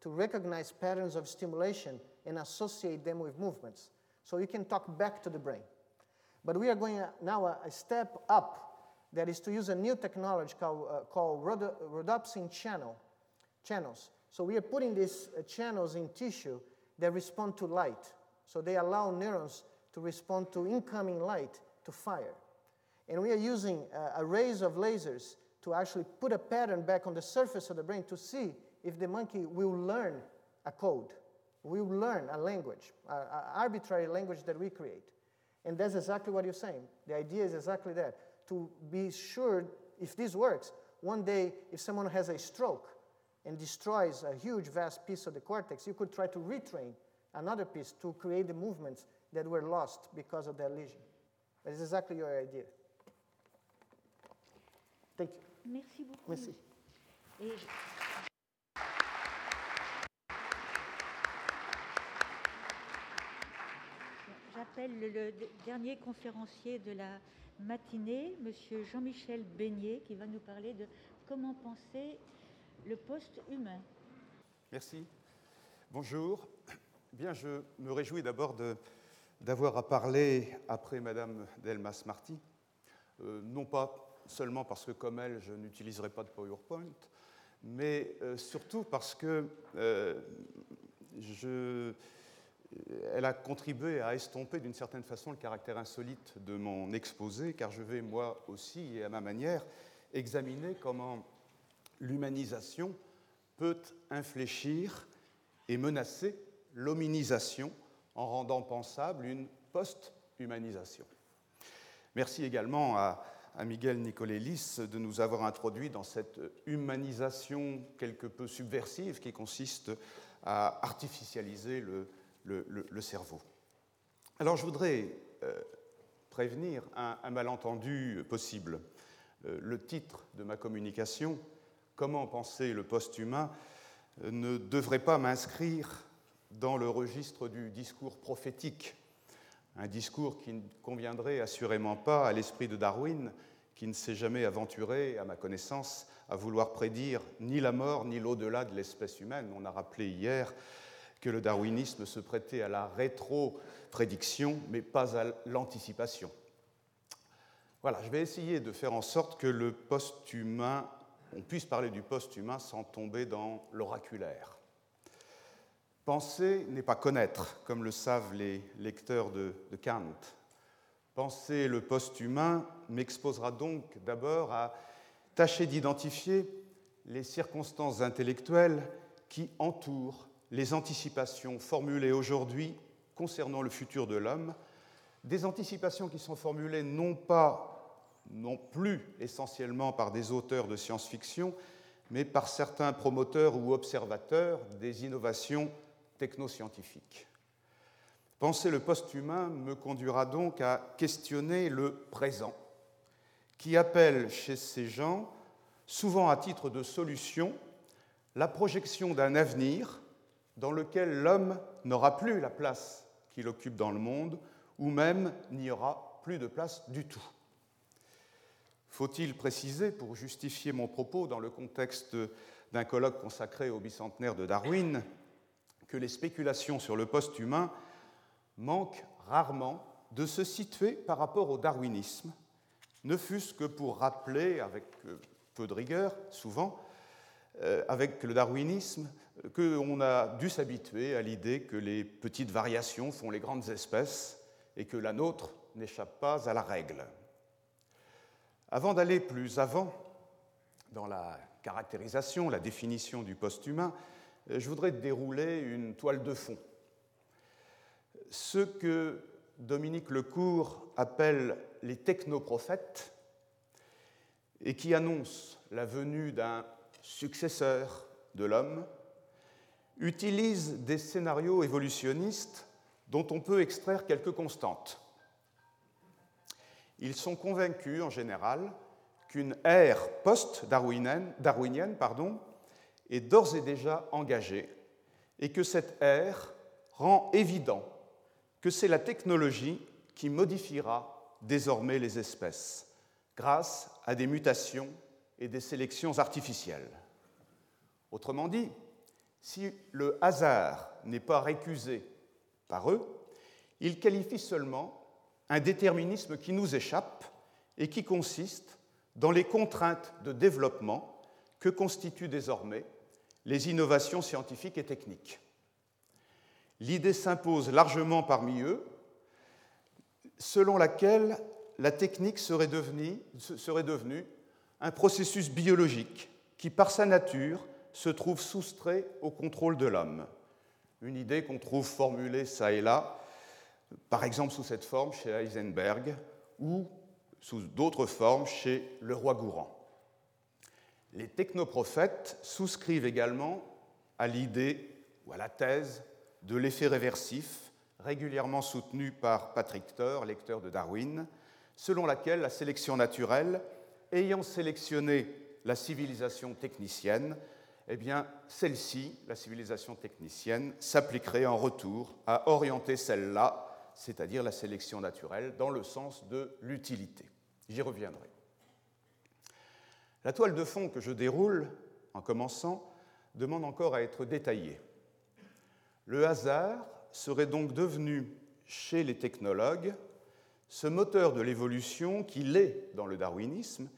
to recognize patterns of stimulation and associate them with movements. So you can talk back to the brain. But we are going uh, now a, step up that is to use a new technology called, uh, called rhodo- rhodopsin channel, channels. So we are putting these uh, channels in tissue that respond to light. So they allow neurons to respond to incoming light to fire. And we are using uh, arrays of lasers to actually put a pattern back on the surface of the brain to see if the monkey will learn a code, will learn a language, an arbitrary language that we create. And that's exactly what you're saying. The idea is exactly that to be sure if this works, one day if someone has a stroke and destroys a huge, vast piece of the cortex, you could try to retrain another piece to create the movements that were lost because of that lesion. That is exactly your idea. Thank you. Merci beaucoup. Merci. Et je- J'appelle le, le dernier conférencier de la matinée, Monsieur Jean-Michel Beignet, qui va nous parler de comment penser le post-humain. Merci. Bonjour. Bien, je me réjouis d'abord d'avoir à parler après Madame Delmas Marty, Euh, non pas seulement parce que comme elle, je n'utiliserai pas de PowerPoint, mais euh, surtout parce que euh, elle a contribué à estomper d'une certaine façon le caractère insolite de mon exposé, car je vais moi aussi, et à ma manière, examiner comment l'humanisation peut infléchir et menacer l'hominisation en rendant pensable une post-humanisation. Merci également à, à Miguel Nicolelis de nous avoir introduits dans cette humanisation quelque peu subversive qui consiste à artificialiser le, cerveau. Alors je voudrais euh, prévenir un, malentendu possible. Euh, le titre de ma communication, Comment penser le post-humain, ne devrait pas m'inscrire dans le registre du discours prophétique, un discours qui ne conviendrait assurément pas à l'esprit de Darwin, qui ne s'est jamais aventuré, à ma connaissance, à vouloir prédire ni la mort ni l'au-delà de l'espèce humaine. On a rappelé hier que le darwinisme se prêtait à la rétro-prédiction, mais pas à l'anticipation. Voilà, je vais essayer de faire en sorte que le post-humain, on puisse parler du post-humain sans tomber dans l'oraculaire. Penser n'est pas connaître, comme le savent les lecteurs de, Kant. Penser le post-humain m'exposera donc d'abord à tâcher d'identifier les circonstances intellectuelles qui entourent les anticipations formulées aujourd'hui concernant le futur de l'homme, des anticipations qui sont formulées non pas non plus essentiellement par des auteurs de science-fiction, mais par certains promoteurs ou observateurs des innovations technoscientifiques. Penser le post-humain me conduira donc à questionner le présent, qui appelle chez ces gens, souvent à titre de solution, la projection d'un avenir dans lequel l'homme n'aura plus la place qu'il occupe dans le monde, ou même n'y aura plus de place du tout. Faut-il préciser, pour justifier mon propos dans le contexte d'un colloque consacré au bicentenaire de Darwin, que les spéculations sur le post-humain manquent rarement de se situer par rapport au darwinisme, ne fût-ce que pour rappeler, avec euh, peu de rigueur souvent, euh, avec le darwinisme, qu'on a dû s'habituer à l'idée que les petites variations font les grandes espèces et que la nôtre n'échappe pas à la règle. Avant d'aller plus avant dans la caractérisation, la définition du post-humain, je voudrais dérouler une toile de fond. Ce que Dominique Lecourt appelle les technoprophètes et qui annoncent la venue d'un successeur de l'homme, utilisent des scénarios évolutionnistes dont on peut extraire quelques constantes. Ils sont convaincus en général qu'une ère post-darwinienne pardon, est d'ores et déjà engagée et que cette ère rend évident que c'est la technologie qui modifiera désormais les espèces grâce à des mutations et des sélections artificielles. Autrement dit, si le hasard n'est pas récusé par eux, ils qualifient seulement un déterminisme qui nous échappe et qui consiste dans les contraintes de développement que constituent désormais les innovations scientifiques et techniques. L'idée s'impose largement parmi eux, selon laquelle la technique serait devenue, un processus biologique qui, par sa nature, se trouve soustrait au contrôle de l'homme. Une idée qu'on trouve formulée ça et là par exemple sous cette forme chez Heisenberg ou sous d'autres formes chez le roi Gourand. Les technoprophètes souscrivent également à l'idée ou à la thèse de l'effet réversif, régulièrement soutenu par Patrick Thor, lecteur de Darwin, selon laquelle la sélection naturelle, ayant sélectionné la civilisation technicienne, eh bien, celle-ci, la civilisation technicienne, s'appliquerait en retour à orienter celle-là c'est-à-dire la sélection naturelle, dans le sens de l'utilité. J'y reviendrai. La toile de fond que je déroule, en commençant, demande encore à être détaillée. Le hasard serait donc devenu, chez les technologues, ce moteur de l'évolution qui l'est dans le darwinisme,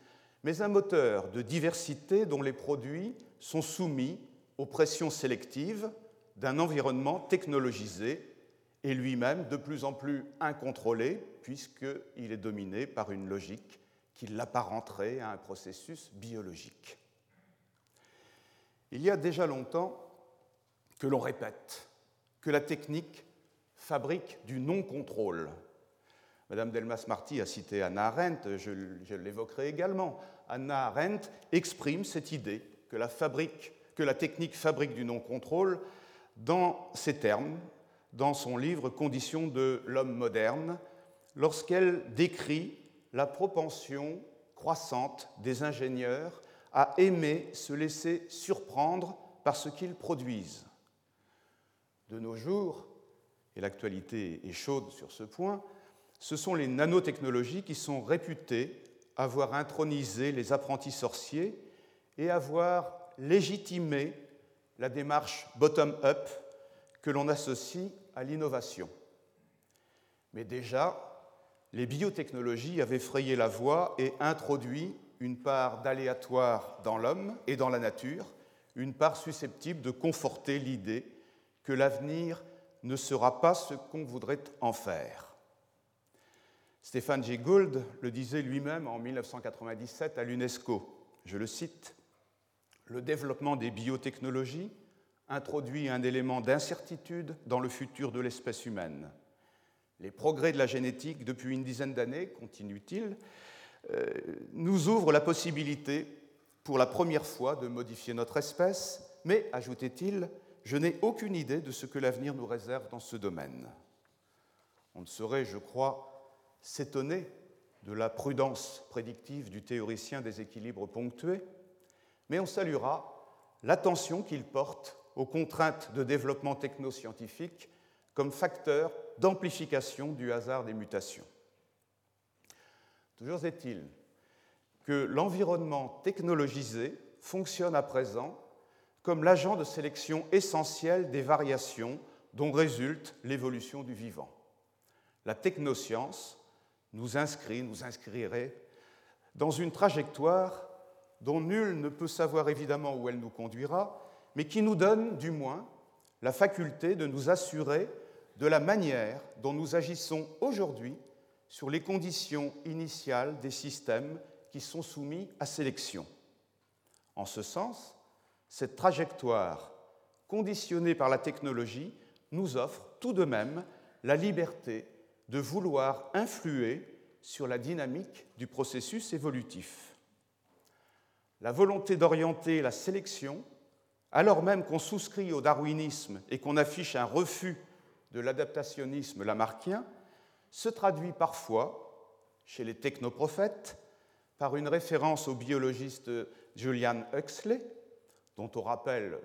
mais un moteur de diversité dont les produits sont soumis aux pressions sélectives d'un environnement technologisé et lui-même de plus en plus incontrôlé, puisqu'il est dominé par une logique qui l'apparenterait à un processus biologique. Il y a déjà longtemps que l'on répète que la technique fabrique du non-contrôle. Madame Delmas-Marty a cité Anna Arendt, je, l'évoquerai également. Anna Arendt exprime cette idée que la, technique fabrique du non-contrôle dans ces termes dans son livre Conditions de l'homme moderne, lorsqu'elle décrit la propension croissante des ingénieurs à aimer se laisser surprendre par ce qu'ils produisent. De nos jours, et l'actualité est chaude sur ce point, ce sont les nanotechnologies qui sont réputées avoir intronisé les apprentis sorciers et avoir légitimé la démarche bottom-up que l'on associe à l'innovation. Mais déjà, les biotechnologies avaient frayé la voie et introduit une part d'aléatoire dans l'homme et dans la nature, une part susceptible de conforter l'idée que l'avenir ne sera pas ce qu'on voudrait en faire. Stéphane Jay Gould le disait lui-même en 1997 à l'UNESCO. Je le cite Le développement des biotechnologies introduit un élément d'incertitude dans le futur de l'espèce humaine. Les progrès de la génétique depuis une dizaine d'années, continue-t-il, euh, nous ouvrent la possibilité, pour la première fois, de modifier notre espèce, mais, ajoutait-il, je n'ai aucune idée de ce que l'avenir nous réserve dans ce domaine. On ne saurait, je crois, s'étonner de la prudence prédictive du théoricien des équilibres ponctués, mais on saluera l'attention qu'il porte aux contraintes de développement technoscientifique comme facteur d'amplification du hasard des mutations. Toujours est-il que l'environnement technologisé fonctionne à présent comme l'agent de sélection essentiel des variations dont résulte l'évolution du vivant. La technoscience nous inscrit, nous inscrirait dans une trajectoire dont nul ne peut savoir évidemment où elle nous conduira, mais qui nous donne du moins la faculté de nous assurer de la manière dont nous agissons aujourd'hui sur les conditions initiales des systèmes qui sont soumis à sélection. En ce sens, cette trajectoire conditionnée par la technologie nous offre tout de même la liberté de vouloir influer sur la dynamique du processus évolutif. La volonté d'orienter la sélection, alors même qu'on souscrit au darwinisme et qu'on affiche un refus de l'adaptationnisme lamarckien, se traduit parfois, chez les technoprophètes, par une référence au biologiste Julian Huxley, dont on rappelle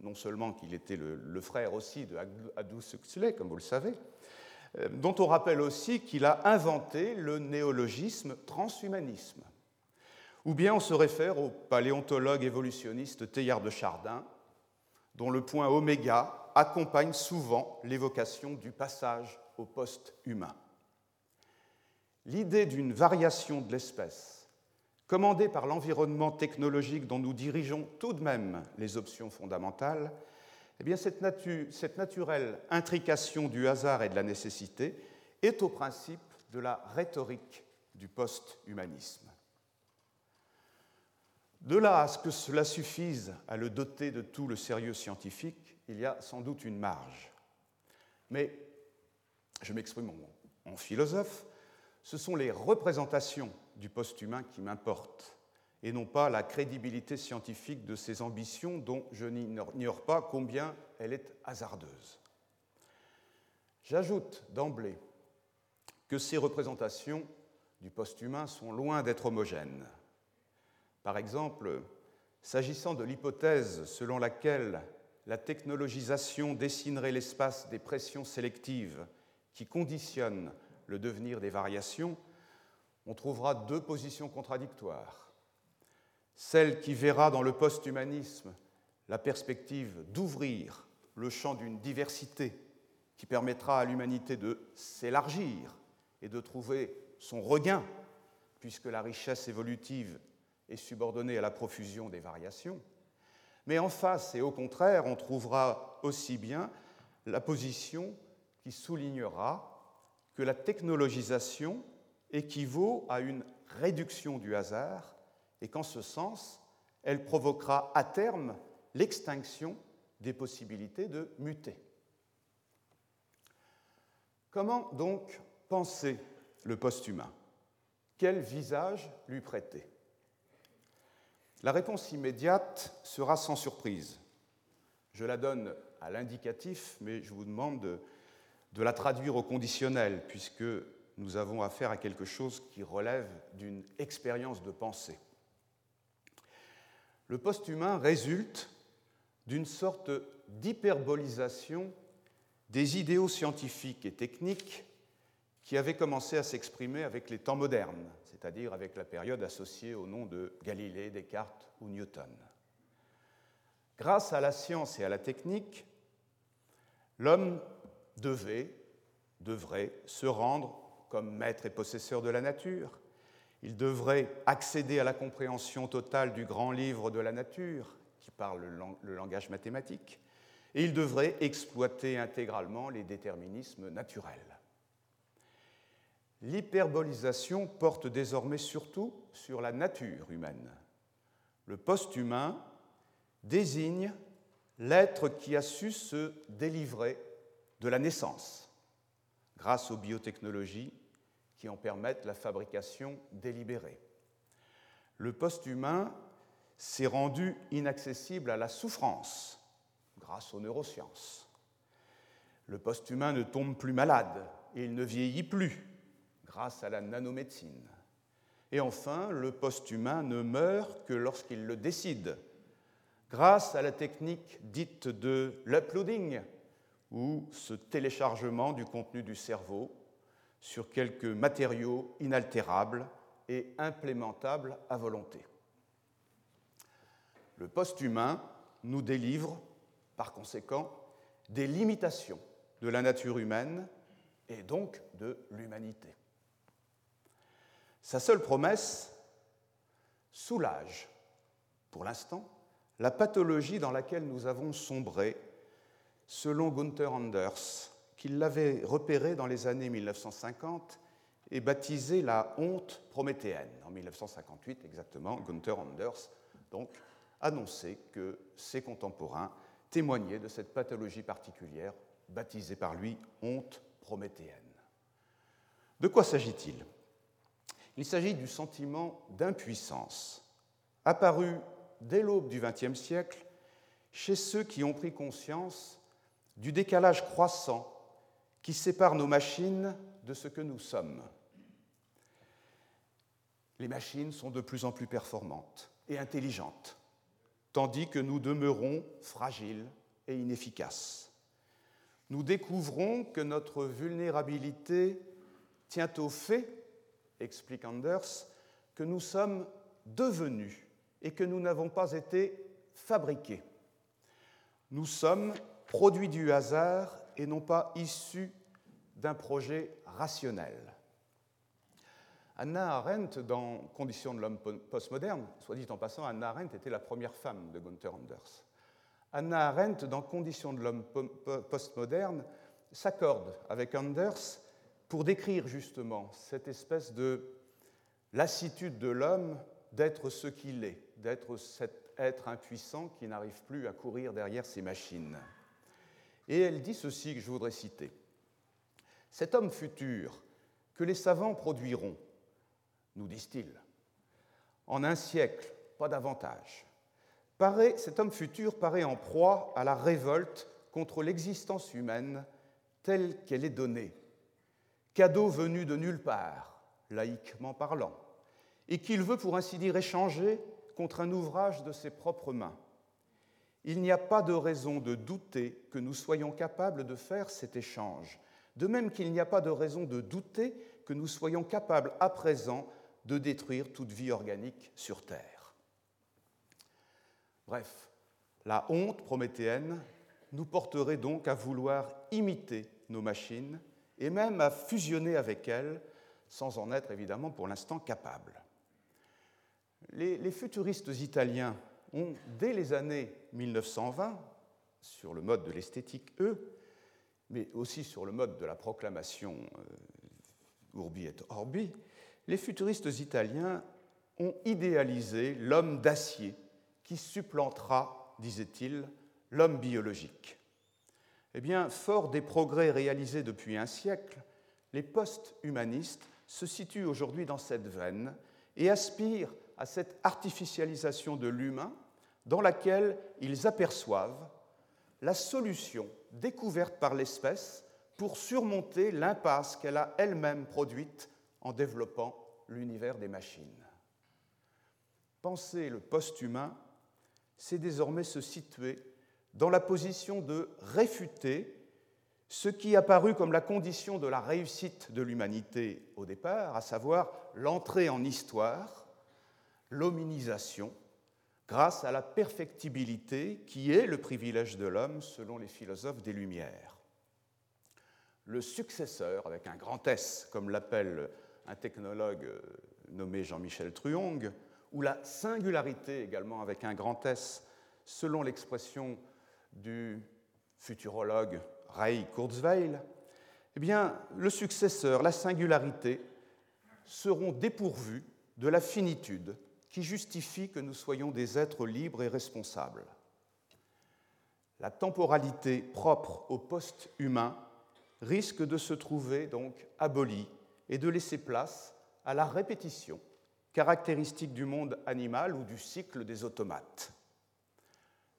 non seulement qu'il était le, frère aussi de Aldous Huxley, comme vous le savez, euh, dont on rappelle aussi qu'il a inventé le néologisme transhumanisme. Ou bien on se réfère au paléontologue évolutionniste Teilhard de Chardin, dont le point oméga accompagne souvent l'évocation du passage au post-humain. L'idée d'une variation de l'espèce, commandée par l'environnement technologique dont nous dirigeons tout de même les options fondamentales, eh cette, cette naturelle intrication du hasard et de la nécessité est au principe de la rhétorique du post-humanisme. De là à ce que cela suffise à le doter de tout le sérieux scientifique, il y a sans doute une marge. Mais, je m'exprime en, philosophe, ce sont les représentations du post-humain qui m'importent, et non pas la crédibilité scientifique de ces ambitions dont je n'ignore pas combien elle est hasardeuse. J'ajoute d'emblée que ces représentations du post-humain sont loin d'être homogènes. Par exemple, s'agissant de l'hypothèse selon laquelle la technologisation dessinerait l'espace des pressions sélectives qui conditionnent le devenir des variations, on trouvera deux positions contradictoires. Celle qui verra dans le post-humanisme la perspective d'ouvrir le champ d'une diversité qui permettra à l'humanité de s'élargir et de trouver son regain, puisque la richesse évolutive est subordonnée à la profusion des variations. Mais en face et au contraire, on trouvera aussi bien la position qui soulignera que la technologisation équivaut à une réduction du hasard et qu'en ce sens, elle provoquera à terme l'extinction des possibilités de muter. Comment donc penser le post-humain? Quel visage lui prêter? La réponse immédiate sera sans surprise. Je la donne à l'indicatif, mais je vous demande de, la traduire au conditionnel, puisque nous avons affaire à quelque chose qui relève d'une expérience de pensée. Le post-humain résulte d'une sorte d'hyperbolisation des idéaux scientifiques et techniques qui avaient commencé à s'exprimer avec les temps modernes, c'est-à-dire avec la période associée au nom de Galilée, Descartes ou Newton. Grâce à la science et à la technique, L'homme devait, devrait se rendre comme maître et possesseur de la nature. Il devrait accéder à la compréhension totale du grand livre de la nature, qui parle le langage mathématique, et il devrait exploiter intégralement les déterminismes naturels. L'hyperbolisation porte désormais surtout sur la nature humaine. Le post-humain désigne l'être qui a su se délivrer de la naissance grâce aux biotechnologies qui en permettent la fabrication délibérée. Le post-humain s'est rendu inaccessible à la souffrance grâce aux neurosciences. Le post-humain ne tombe plus malade il ne vieillit plus grâce à la nanomédecine. Et enfin, le post-humain ne meurt que lorsqu'il le décide, grâce à la technique dite de l'uploading, ou ce téléchargement du contenu du cerveau sur quelques matériaux inaltérables et implémentables à volonté. Le post-humain nous délivre, par conséquent, des limitations de la nature humaine et donc de l'humanité. Sa seule promesse soulage, pour l'instant, la pathologie dans laquelle nous avons sombré, selon Gunther Anders, qu'il l'avait repérée dans les années 1950 et baptisée la honte prométhéenne. En 1958, exactement, Gunther Anders donc annonçait que ses contemporains témoignaient de cette pathologie particulière, baptisée par lui honte prométhéenne. De quoi s'agit-il? Il s'agit du sentiment d'impuissance, apparu dès l'aube du XXe siècle chez ceux qui ont pris conscience du décalage croissant qui sépare nos machines de ce que nous sommes. Les machines sont de plus en plus performantes et intelligentes, tandis que nous demeurons fragiles et inefficaces. Nous découvrons que notre vulnérabilité tient au fait, explique Anders, que nous sommes devenus et que nous n'avons pas été fabriqués. Nous sommes produits du hasard et non pas issus d'un projet rationnel. Anna Arendt, dans Conditions de l'homme postmoderne, soit dit en passant, Anna Arendt était la première femme de Gunther Anders. Anna Arendt, dans Conditions de l'homme postmoderne, s'accorde avec Anders pour décrire justement cette espèce de lassitude de l'homme d'être ce qu'il est, d'être cet être impuissant qui n'arrive plus à courir derrière ses machines. Et elle dit ceci que je voudrais citer. Cet homme futur que les savants produiront, nous disent-ils, en un siècle, pas davantage, cet homme futur paraît en proie à la révolte contre l'existence humaine telle qu'elle est donnée, cadeau venu de nulle part, laïquement parlant, et qu'il veut pour ainsi dire échanger contre un ouvrage de ses propres mains. Il n'y a pas de raison de douter que nous soyons capables de faire cet échange, de même qu'il n'y a pas de raison de douter que nous soyons capables à présent de détruire toute vie organique sur Terre. Bref, la honte prométhéenne nous porterait donc à vouloir imiter nos machines et même à fusionner avec elles, sans en être évidemment pour l'instant capables. Les, les, futuristes italiens ont, dès les années 1920, sur le mode de l'esthétique, eux, mais aussi sur le mode de la proclamation euh, Urbi et Orbi, les futuristes italiens ont idéalisé l'homme d'acier qui supplantera, disait-il, l'homme biologique. Eh bien, fort des progrès réalisés depuis un siècle, les post-humanistes se situent aujourd'hui dans cette veine et aspirent à cette artificialisation de l'humain dans laquelle ils aperçoivent la solution découverte par l'espèce pour surmonter l'impasse qu'elle a elle-même produite en développant l'univers des machines. Penser le post-humain, c'est désormais se situer dans la position de réfuter ce qui a paru comme la condition de la réussite de l'humanité au départ, à savoir l'entrée en histoire, l'hominisation, grâce à la perfectibilité qui est le privilège de l'homme selon les philosophes des Lumières. le successeur, avec un grand S, comme l'appelle un technologue euh, nommé Jean-Michel Truong, ou la singularité également avec un grand S, selon l'expression du futurologue Ray Kurzweil, eh le successeur, la singularité, seront dépourvus de la finitude qui justifie que nous soyons des êtres libres et responsables. La temporalité propre au post-humain risque de se trouver donc abolie et de laisser place à la répétition, caractéristique du monde animal ou du cycle des automates.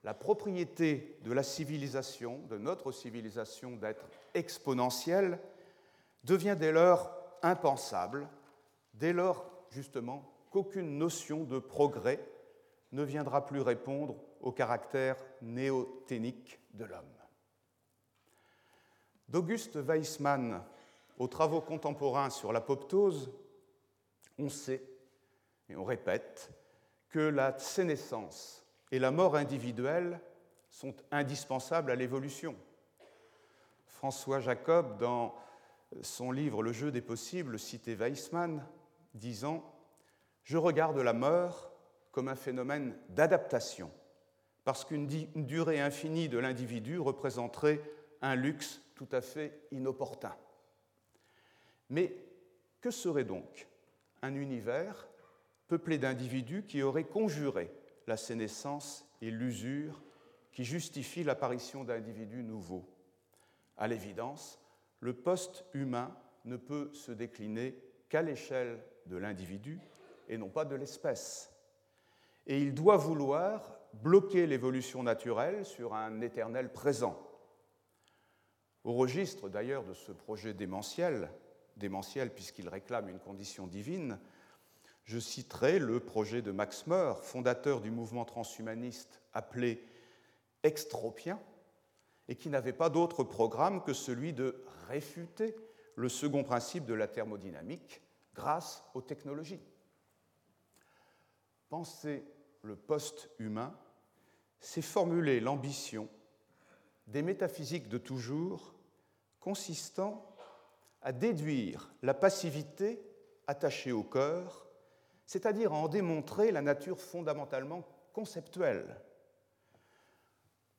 La propriété de la civilisation, de notre civilisation d'être exponentielle, devient dès lors impensable, dès lors justement qu'aucune notion de progrès ne viendra plus répondre au caractère néothénique de l'homme. D'Auguste Weissmann aux travaux contemporains sur l'apoptose, on sait, et on répète, que la sénescence et la mort individuelle sont indispensables à l'évolution. François Jacob, dans son livre Le jeu des possibles, citait Weissmann, disant Je regarde la mort comme un phénomène d'adaptation, parce qu'une durée infinie de l'individu représenterait un luxe tout à fait inopportun. Mais que serait donc un univers peuplé d'individus qui auraient conjuré la sénescence et l'usure qui justifient l'apparition d'individus nouveaux À l'évidence, le post-humain ne peut se décliner qu'à l'échelle de l'individu et non pas de l'espèce. Et il doit vouloir bloquer l'évolution naturelle sur un éternel présent. Au registre d'ailleurs de ce projet démentiel, démentiel puisqu'il réclame une condition divine, je citerai le projet de Max Moore, fondateur du mouvement transhumaniste appelé extropien, et qui n'avait pas d'autre programme que celui de réfuter le second principe de la thermodynamique grâce aux technologies. Penser le post-humain, c'est formuler l'ambition des métaphysiques de toujours consistant à déduire la passivité attachée au cœur, c'est-à-dire à en démontrer la nature fondamentalement conceptuelle.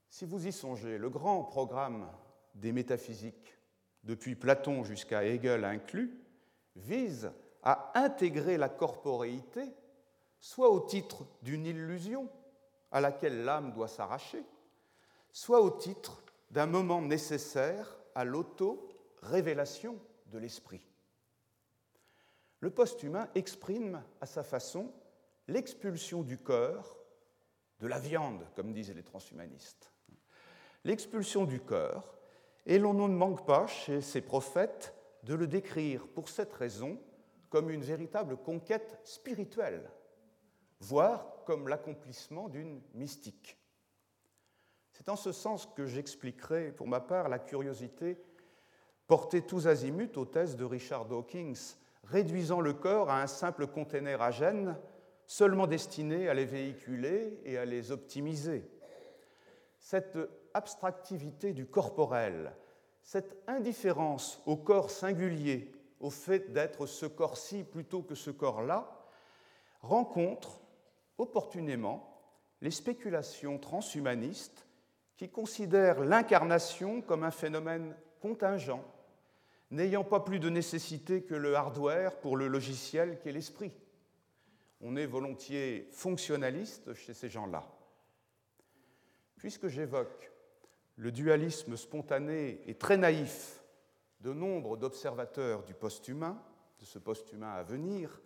Si vous y songez, le grand programme des métaphysiques, depuis Platon jusqu'à Hegel inclus, vise à intégrer la corporéité, soit au titre d'une illusion à laquelle l'âme doit s'arracher, soit au titre d'un moment nécessaire à l'auto-révélation de l'esprit. Le post-humain exprime à sa façon l'expulsion du corps, de la viande, comme disaient les transhumanistes. L'expulsion du corps, et l'on ne manque pas chez ces prophètes de le décrire pour cette raison comme une véritable conquête spirituelle, voire comme l'accomplissement d'une mystique. C'est en ce sens que j'expliquerai pour ma part la curiosité portée tous azimuts aux thèses de Richard Dawkins, réduisant le corps à un simple conteneur à gènes seulement destiné à les véhiculer et à les optimiser. Cette abstractivité du corporel, cette indifférence au corps singulier, au fait d'être ce corps-ci plutôt que ce corps-là, rencontre opportunément les spéculations transhumanistes qui considèrent l'incarnation comme un phénomène contingent, n'ayant pas plus de nécessité que le hardware pour le logiciel qu'est l'esprit. On est volontiers fonctionnaliste chez ces gens-là. Puisque j'évoque le dualisme spontané et très naïf de nombre d'observateurs du post-humain, de ce post-humain à venir,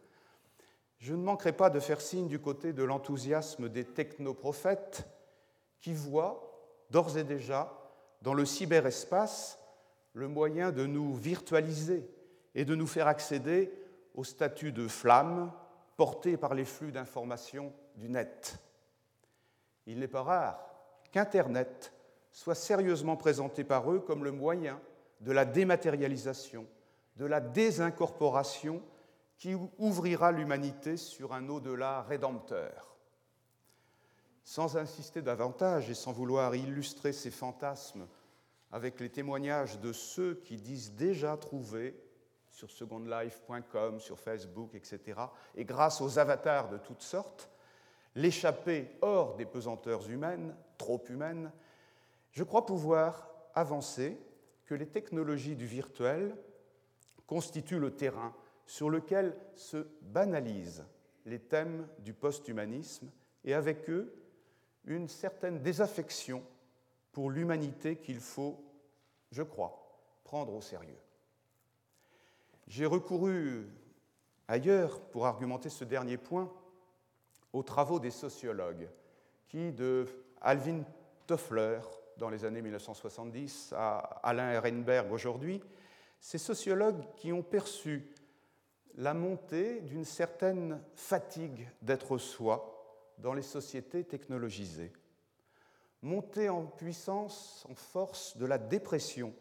je ne manquerai pas de faire signe du côté de l'enthousiasme des technoprophètes qui voient d'ores et déjà dans le cyberespace le moyen de nous virtualiser et de nous faire accéder au statut de flamme porté par les flux d'informations du net. Il n'est pas rare qu'Internet soit sérieusement présenté par eux comme le moyen de la dématérialisation, de la désincorporation qui ouvrira l'humanité sur un au-delà rédempteur. Sans insister davantage et sans vouloir illustrer ces fantasmes avec les témoignages de ceux qui disent déjà trouver sur secondlife.com, sur Facebook, etc., et grâce aux avatars de toutes sortes, l'échapper hors des pesanteurs humaines, trop humaines, je crois pouvoir avancer que les technologies du virtuel constituent le terrain sur lequel se banalisent les thèmes du post-humanisme et avec eux une certaine désaffection pour l'humanité qu'il faut, je crois, prendre au sérieux. J'ai recouru ailleurs pour argumenter ce dernier point aux travaux des sociologues qui, de Alvin Toffler dans les années 1970 à Alain Ehrenberg aujourd'hui, ces sociologues qui ont perçu la montée d'une certaine fatigue d'être soi dans les sociétés technologisées, montée en puissance, en force de la dépression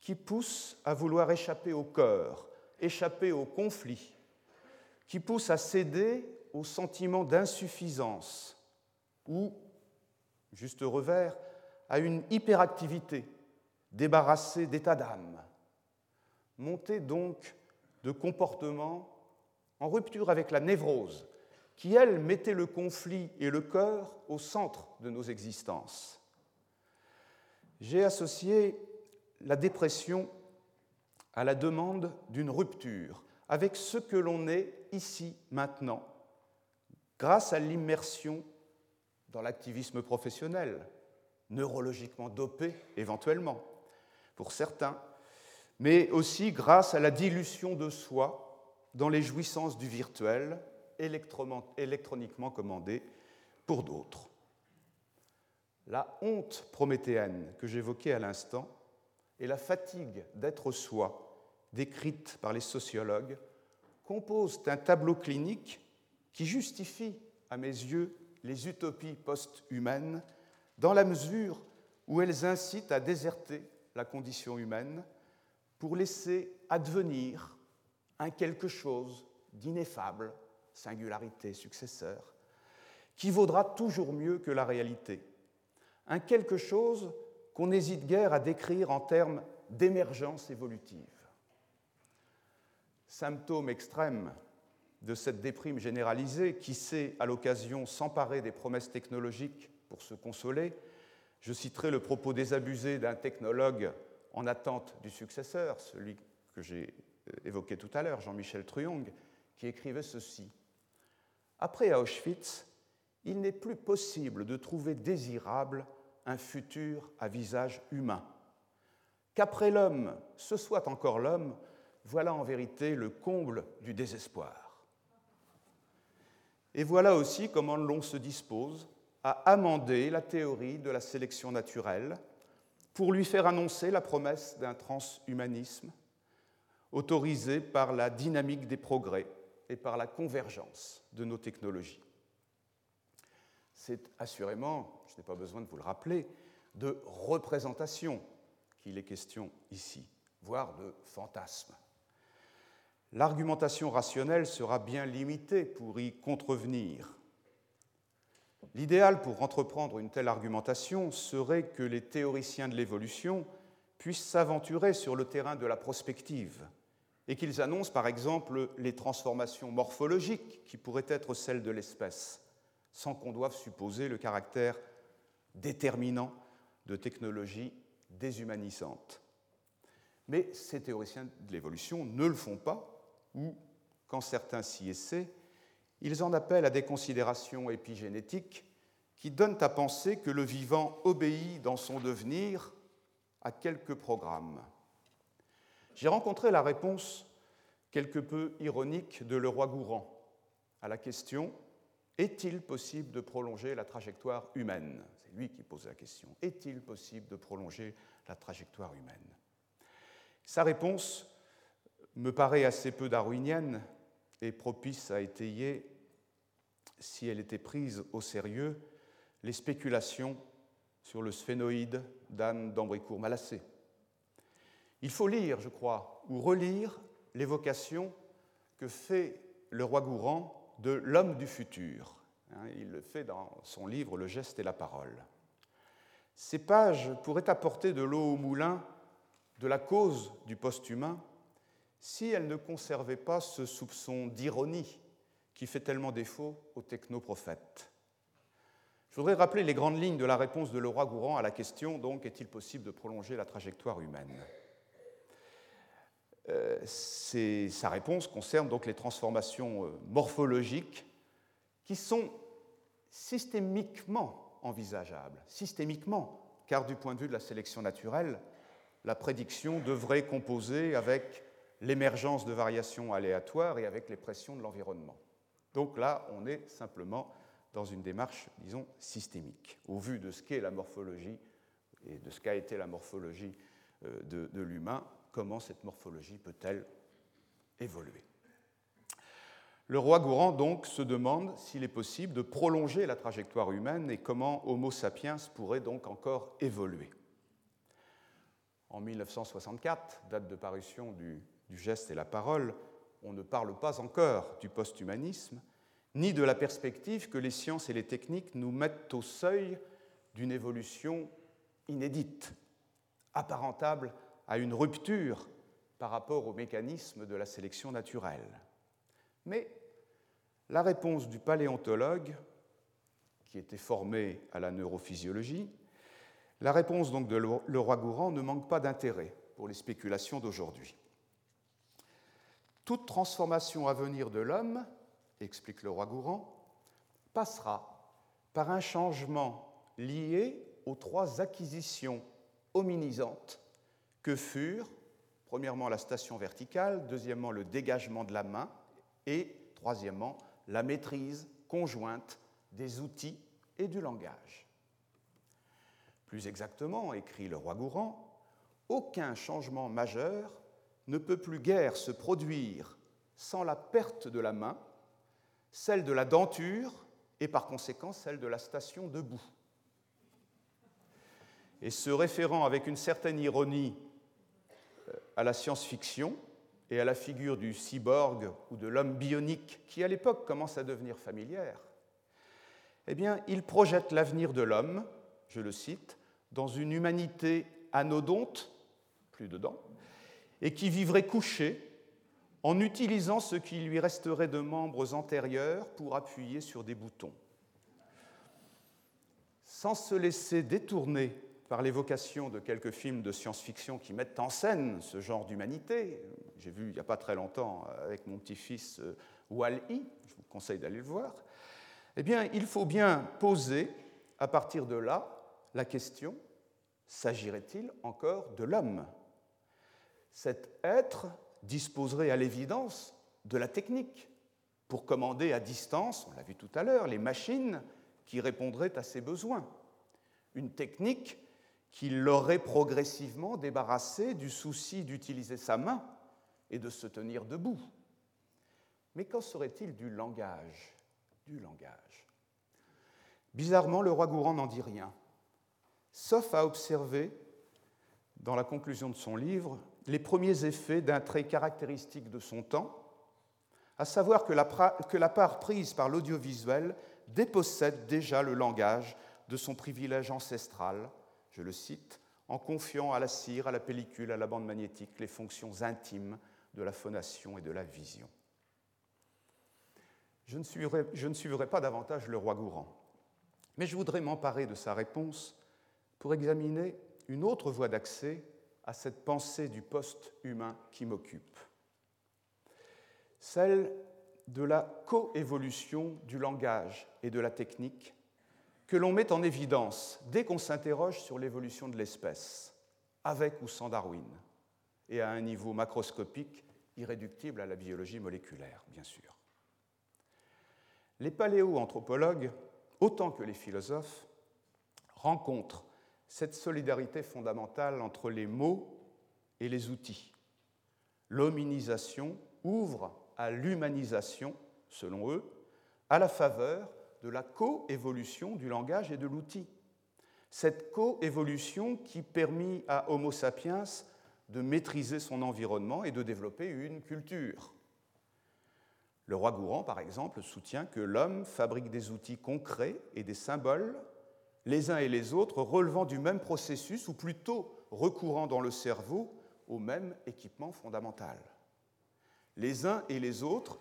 qui pousse à vouloir échapper au cœur, échapper au conflit, qui pousse à céder au sentiment d'insuffisance ou, juste revers, à une hyperactivité débarrassée d'état d'âme, montée donc de comportements en rupture avec la névrose, qui, elle, mettait le conflit et le cœur au centre de nos existences. J'ai associé la dépression à la demande d'une rupture avec ce que l'on est ici, maintenant, grâce à l'immersion dans l'activisme professionnel, neurologiquement dopé éventuellement, pour certains, mais aussi grâce à la dilution de soi dans les jouissances du virtuel, électroniquement commandé pour d'autres. La honte prométhéenne que j'évoquais à l'instant et la fatigue d'être soi, décrite par les sociologues, composent un tableau clinique qui justifie, à mes yeux, les utopies post-humaines dans la mesure où elles incitent à déserter la condition humaine pour laisser advenir un quelque chose d'ineffable, singularité successeur, qui vaudra toujours mieux que la réalité, un quelque chose qu'on n'hésite guère à décrire en termes d'émergence évolutive. Symptôme extrême de cette déprime généralisée qui sait, à l'occasion, s'emparer des promesses technologiques pour se consoler, je citerai le propos désabusé d'un technologue en attente du successeur, celui que j'ai euh, évoqué tout à l'heure, Jean-Michel Truong, qui écrivait ceci. Après Auschwitz, il n'est plus possible de trouver désirable un futur à visage humain. Qu'après l'homme, ce soit encore l'homme, voilà en vérité le comble du désespoir. Et voilà aussi comment l'on se dispose à amender la théorie de la sélection naturelle pour lui faire annoncer la promesse d'un transhumanisme autorisé par la dynamique des progrès et par la convergence de nos technologies c'est assurément, je n'ai pas besoin de vous le rappeler, de représentation qu'il est question ici, voire de fantasme. L'argumentation rationnelle sera bien limitée pour y contrevenir. L'idéal pour entreprendre une telle argumentation serait que les théoriciens de l'évolution puissent s'aventurer sur le terrain de la prospective et qu'ils annoncent par exemple les transformations morphologiques qui pourraient être celles de l'espèce sans qu'on doive supposer le caractère déterminant de technologies déshumanisantes. Mais ces théoriciens de l'évolution ne le font pas, ou, quand certains s'y essaient, ils en appellent à des considérations épigénétiques qui donnent à penser que le vivant obéit dans son devenir à quelques programmes. J'ai rencontré la réponse quelque peu ironique de Leroy Gourand à la question est-il possible de prolonger la trajectoire humaine? C'est lui qui pose la question. Est-il possible de prolonger la trajectoire humaine? Sa réponse me paraît assez peu darwinienne et propice à étayer, si elle était prise au sérieux, les spéculations sur le sphénoïde d'Anne d'Ambricourt-Malassé. Il faut lire, je crois, ou relire l'évocation que fait le roi Gourand de l'homme du futur. Hein, il le fait dans son livre Le geste et la parole. Ces pages pourraient apporter de l'eau au moulin de la cause du post-humain si elles ne conservaient pas ce soupçon d'ironie qui fait tellement défaut aux technoprophètes. Je voudrais rappeler les grandes lignes de la réponse de Leroy Gourand à la question donc est-il possible de prolonger la trajectoire humaine? Euh, Sa réponse concerne donc les transformations euh, morphologiques qui sont systémiquement envisageables, systémiquement, car du point de vue de la sélection naturelle, la prédiction devrait composer avec l'émergence de variations aléatoires et avec les pressions de l'environnement. Donc là, on est simplement dans une démarche, disons, systémique, au vu de ce qu'est la morphologie et de ce qu'a été la morphologie euh, de, de l'humain, comment cette morphologie peut-elle évoluer. Le roi Gourand donc se demande s'il est possible de prolonger la trajectoire humaine et comment Homo sapiens pourrait donc encore évoluer. En 1964, date de parution du, du geste et la parole, on ne parle pas encore du post-humanisme, ni de la perspective que les sciences et les techniques nous mettent au seuil d'une évolution inédite, apparentable à une rupture par rapport au mécanisme de la sélection naturelle. Mais la réponse du paléontologue, qui était formé à la neurophysiologie, la réponse donc de Leroy Gourand ne manque pas d'intérêt pour les spéculations d'aujourd'hui. Toute transformation à venir de l'homme explique le roi Gourand, passera par un changement lié aux trois acquisitions hominisantes que furent, premièrement, la station verticale, deuxièmement, le dégagement de la main, et troisièmement, la maîtrise conjointe des outils et du langage. Plus exactement, écrit le roi Gourand, aucun changement majeur ne peut plus guère se produire sans la perte de la main celle de la denture et par conséquent celle de la station debout. Et se référant avec une certaine ironie à la science-fiction et à la figure du cyborg ou de l'homme bionique qui à l'époque commence à devenir familière, eh bien, il projette l'avenir de l'homme, je le cite, dans une humanité anodonte, plus dedans, et qui vivrait couché en utilisant ce qui lui resterait de membres antérieurs pour appuyer sur des boutons. Sans se laisser détourner par l'évocation de quelques films de science-fiction qui mettent en scène ce genre d'humanité, j'ai vu il n'y a pas très longtemps avec mon petit-fils euh, Wall-E, je vous conseille d'aller le voir, eh bien, il faut bien poser à partir de là la question s'agirait-il encore de l'homme? Cet être disposerait à l'évidence de la technique pour commander à distance, on l'a vu tout à l'heure, les machines qui répondraient à ses besoins. Une technique qui l'aurait progressivement débarrassé du souci d'utiliser sa main et de se tenir debout. Mais qu'en serait-il du langage Du langage? Bizarrement, le roi Gourand n'en dit rien, sauf à observer, dans la conclusion de son livre, les premiers effets d'un trait caractéristique de son temps, à savoir que la, que la part prise par l'audiovisuel dépossède déjà le langage de son privilège ancestral, je le cite, en confiant à la cire, à la pellicule, à la bande magnétique les fonctions intimes de la phonation et de la vision. Je ne suivrai, pas davantage le roi Gourand, mais je voudrais m'emparer de sa réponse pour examiner une autre voie d'accès à cette pensée du post-humain qui m'occupe. Celle de la coévolution du langage et de la technique que l'on met en évidence dès qu'on s'interroge sur l'évolution de l'espèce, avec ou sans Darwin, et à un niveau macroscopique irréductible à la biologie moléculaire, bien sûr. Les paléoanthropologues, autant que les philosophes, rencontrent cette solidarité fondamentale entre les mots et les outils. L'hominisation ouvre à l'humanisation, selon eux, à la faveur de la coévolution du langage et de l'outil. Cette coévolution qui permit à Homo sapiens de maîtriser son environnement et de développer une culture. Le roi Gourand, par exemple, soutient que l'homme fabrique des outils concrets et des symboles les uns et les autres relevant du même processus ou plutôt recourant dans le cerveau au même équipement fondamental. Les uns et les autres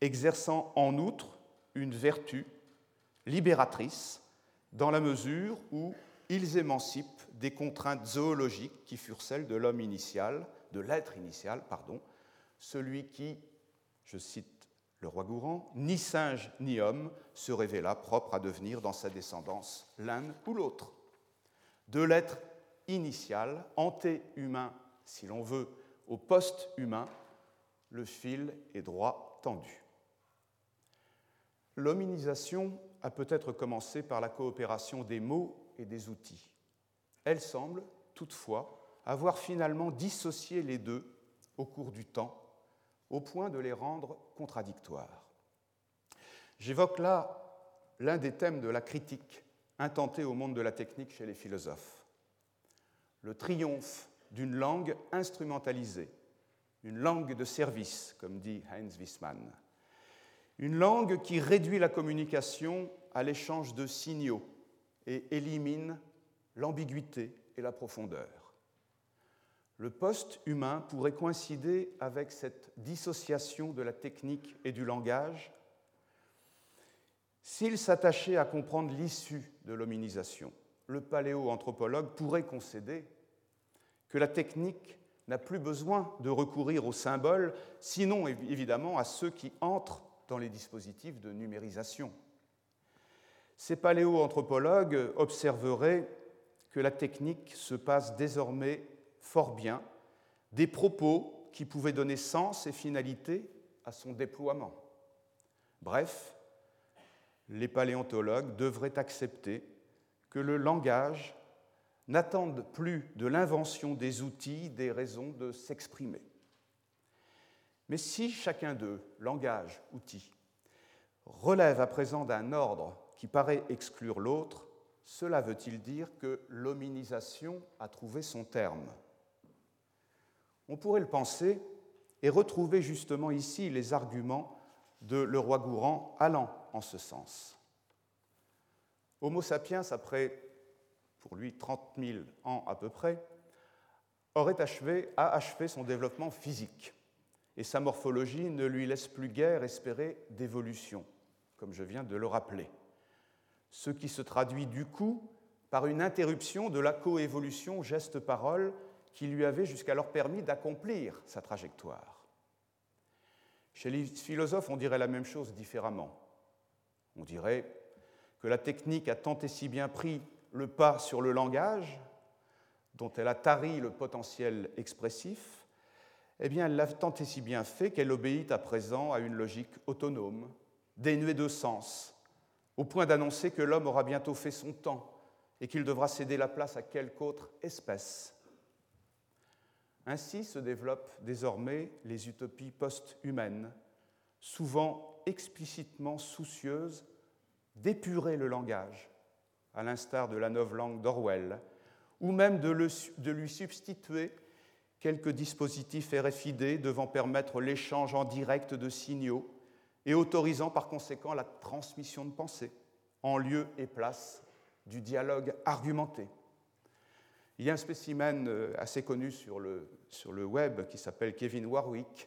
exerçant en outre une vertu libératrice dans la mesure où ils émancipent des contraintes zoologiques qui furent celles de l'homme initial, de l'être initial, pardon, celui qui, je cite le roi Gourand, ni singe ni homme se révéla propre à devenir dans sa descendance l'un ou l'autre. De l'être initial, anté-humain, si l'on veut, au post-humain, le fil est droit tendu. L'hominisation a peut-être commencé par la coopération des mots et des outils. Elle semble, toutefois, avoir finalement dissocié les deux au cours du temps, au point de les rendre contradictoires. J'évoque là l'un des thèmes de la critique intentée au monde de la technique chez les philosophes. Le triomphe d'une langue instrumentalisée, une langue de service, comme dit Heinz Wissmann, une langue qui réduit la communication à l'échange de signaux et élimine l'ambiguïté et la profondeur. Le post-humain pourrait coïncider avec cette dissociation de la technique et du langage s'il s'attachait à comprendre l'issue de l'hominisation. Le paléoanthropologue pourrait concéder que la technique n'a plus besoin de recourir aux symboles, sinon évidemment à ceux qui entrent dans les dispositifs de numérisation. Ces paléoanthropologues observeraient que la technique se passe désormais fort bien des propos qui pouvaient donner sens et finalité à son déploiement. Bref, les paléontologues devraient accepter que le langage n'attende plus de l'invention des outils des raisons de s'exprimer. Mais si chacun d'eux, langage, outil, relève à présent d'un ordre qui paraît exclure l'autre, cela veut-il dire que l'hominisation a trouvé son terme? On pourrait le penser et retrouver justement ici les arguments de le roi Gourand allant en ce sens. Homo sapiens, après pour lui 30 000 ans à peu près, aurait achevé, achevé son développement physique et sa morphologie ne lui laisse plus guère espérer d'évolution, comme je viens de le rappeler ce qui se traduit du coup par une interruption de la coévolution geste-parole qui lui avait jusqu'alors permis d'accomplir sa trajectoire. Chez les philosophes, on dirait la même chose différemment. On dirait que la technique a tant et si bien pris le pas sur le langage, dont elle a tari le potentiel expressif, eh bien, elle l'a tant et si bien fait qu'elle obéit à présent à une logique autonome, dénuée de sens, au point d'annoncer que l'homme aura bientôt fait son temps et qu'il devra céder la place à quelque autre espèce. Ainsi se développent désormais les utopies post-humaines, souvent explicitement soucieuses d'épurer le langage, à l'instar de la langue d'Orwell, ou même de, de, lui substituer quelques dispositifs RFID devant permettre l'échange en direct de signaux et autorisant par conséquent la transmission de pensée en lieu et place du dialogue argumenté. Il y a un spécimen euh, assez connu sur le, sur le web qui s'appelle Kevin Warwick,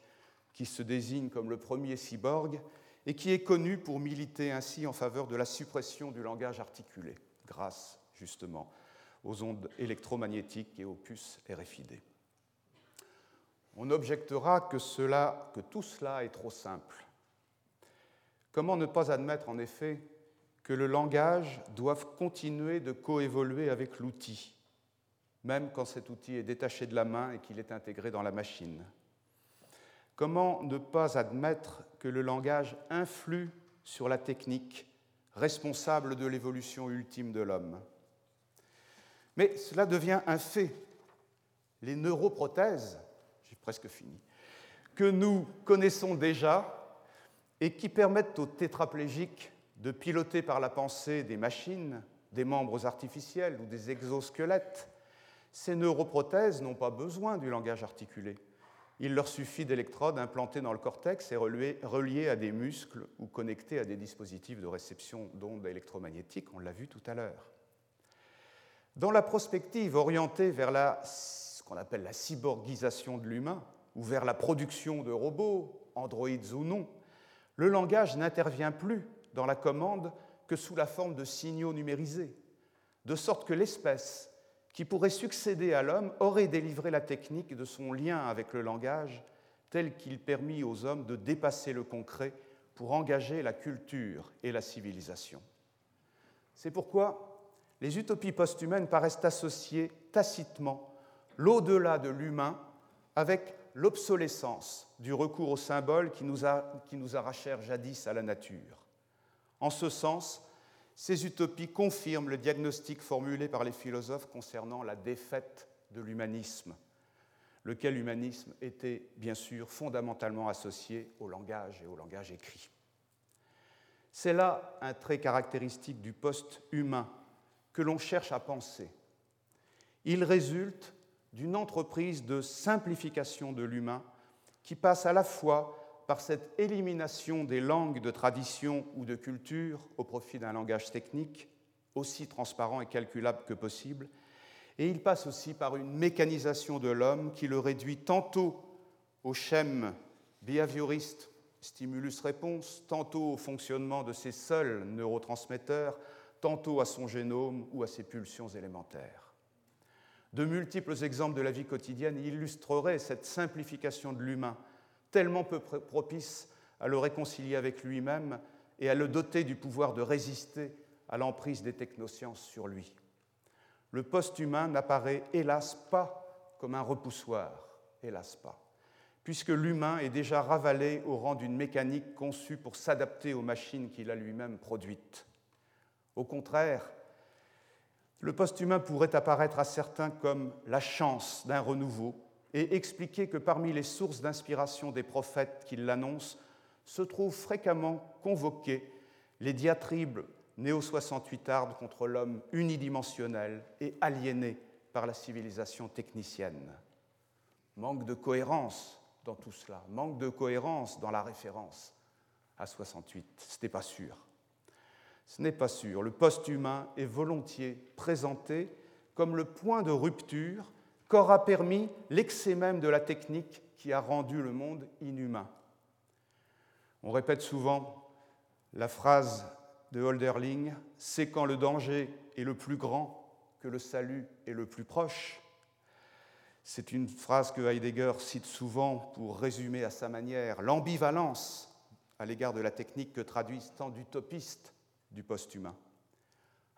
qui se désigne comme le premier cyborg et qui est connu pour militer ainsi en faveur de la suppression du langage articulé, grâce justement aux ondes électromagnétiques et aux puces RFID. On objectera que, cela, que tout cela est trop simple. Comment ne pas admettre en effet que le langage doive continuer de coévoluer avec l'outil, même quand cet outil est détaché de la main et qu'il est intégré dans la machine? Comment ne pas admettre que le langage influe sur la technique, responsable de l'évolution ultime de l'homme? Mais cela devient un fait. Les neuroprothèses, j'ai presque fini, que nous connaissons déjà et qui permettent aux tétraplégiques de piloter par la pensée des machines, des membres artificiels ou des exosquelettes. Ces neuroprothèses n'ont pas besoin du langage articulé. Il leur suffit d'électrodes implantées dans le cortex et reliées à des muscles ou connectées à des dispositifs de réception d'ondes électromagnétiques, on l'a vu tout à l'heure. Dans la prospective orientée vers la, qu'on appelle la cyborgisation de l'humain, ou vers la production de robots, androïdes ou non, le langage n'intervient plus dans la commande que sous la forme de signaux numérisés, de sorte que l'espèce qui pourrait succéder à l'homme aurait délivré la technique de son lien avec le langage tel qu'il permit aux hommes de dépasser le concret pour engager la culture et la civilisation. C'est pourquoi les utopies post-humaines paraissent associer tacitement l'au-delà de l'humain avec l'obsolescence du recours aux symboles qui nous, a, qui nous arrachèrent jadis à la nature. En ce sens, ces utopies confirment le diagnostic formulé par les philosophes concernant la défaite de l'humanisme, lequel humanisme était bien sûr fondamentalement associé au langage et au langage écrit. C'est là un trait caractéristique du post-humain que l'on cherche à penser. Il résulte d'une entreprise de simplification de l'humain qui passe à la fois par cette élimination des langues de tradition ou de culture au profit d'un langage technique aussi transparent et calculable que possible, et il passe aussi par une mécanisation de l'homme qui le réduit tantôt au schème behavioriste, stimulus-réponse, tantôt au fonctionnement de ses seuls neurotransmetteurs, tantôt à son génome ou à ses pulsions élémentaires. De multiples exemples de la vie quotidienne illustreraient cette simplification de l'humain, tellement peu propice à le réconcilier avec lui-même et à le doter du pouvoir de résister à l'emprise des technosciences sur lui. Le post-humain n'apparaît hélas pas comme un repoussoir, hélas pas, puisque l'humain est déjà ravalé au rang d'une mécanique conçue pour s'adapter aux machines qu'il a lui-même produites. Au contraire, le post-humain pourrait apparaître à certains comme la chance d'un renouveau et expliquer que parmi les sources d'inspiration des prophètes qui l'annoncent se trouvent fréquemment convoquées les diatribes néo-68ardes contre l'homme unidimensionnel et aliéné par la civilisation technicienne. Manque de cohérence dans tout cela, manque de cohérence dans la référence à 68, ce n'est pas sûr. Ce n'est pas sûr. Le post-humain est volontiers présenté comme le point de rupture qu'aura permis l'excès même de la technique qui a rendu le monde inhumain. On répète souvent la phrase de Holderling, c'est quand le danger est le plus grand que le salut est le plus proche. C'est une phrase que Heidegger cite souvent pour résumer à sa manière l'ambivalence à l'égard de la technique que traduisent tant d'utopistes post-humain.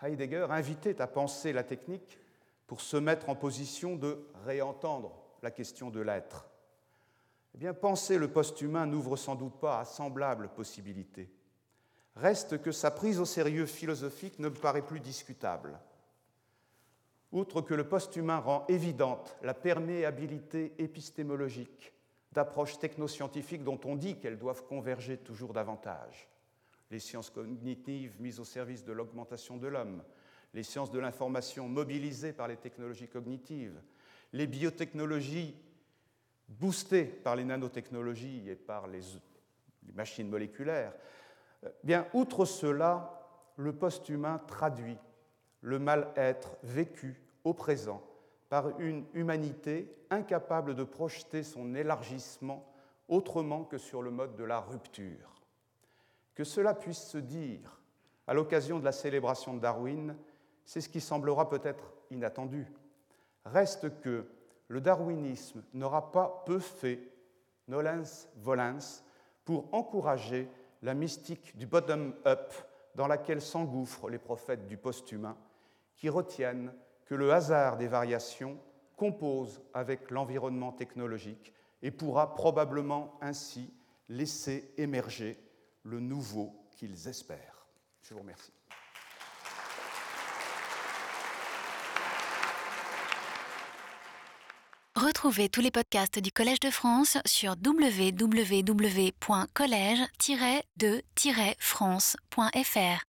Heidegger invitait à penser la technique pour se mettre en position de réentendre la question de l'être. Eh bien, penser le post-humain n'ouvre sans doute pas à semblable possibilité. Reste que sa prise au sérieux philosophique ne me paraît plus discutable. Outre que le post-humain rend évidente la perméabilité épistémologique d'approches technoscientifiques dont on dit qu'elles doivent converger toujours davantage, les sciences cognitives mises au service de l'augmentation de l'homme, les sciences de l'information mobilisées par les technologies cognitives, les biotechnologies boostées par les nanotechnologies et par les, machines moléculaires, euh, bien, outre cela, le post-humain traduit le mal-être vécu au présent par une humanité incapable de projeter son élargissement autrement que sur le mode de la rupture. Que cela puisse se dire à l'occasion de la célébration de Darwin, c'est ce qui semblera peut-être inattendu. Reste que le darwinisme n'aura pas peu fait, nolens volens, pour encourager la mystique du bottom-up dans laquelle s'engouffrent les prophètes du post-humain, qui retiennent que le hasard des variations compose avec l'environnement technologique et pourra probablement ainsi laisser émerger le nouveau qu'ils espèrent. Je vous remercie. Retrouvez tous les podcasts du Collège de France sur www.collège-de-france.fr.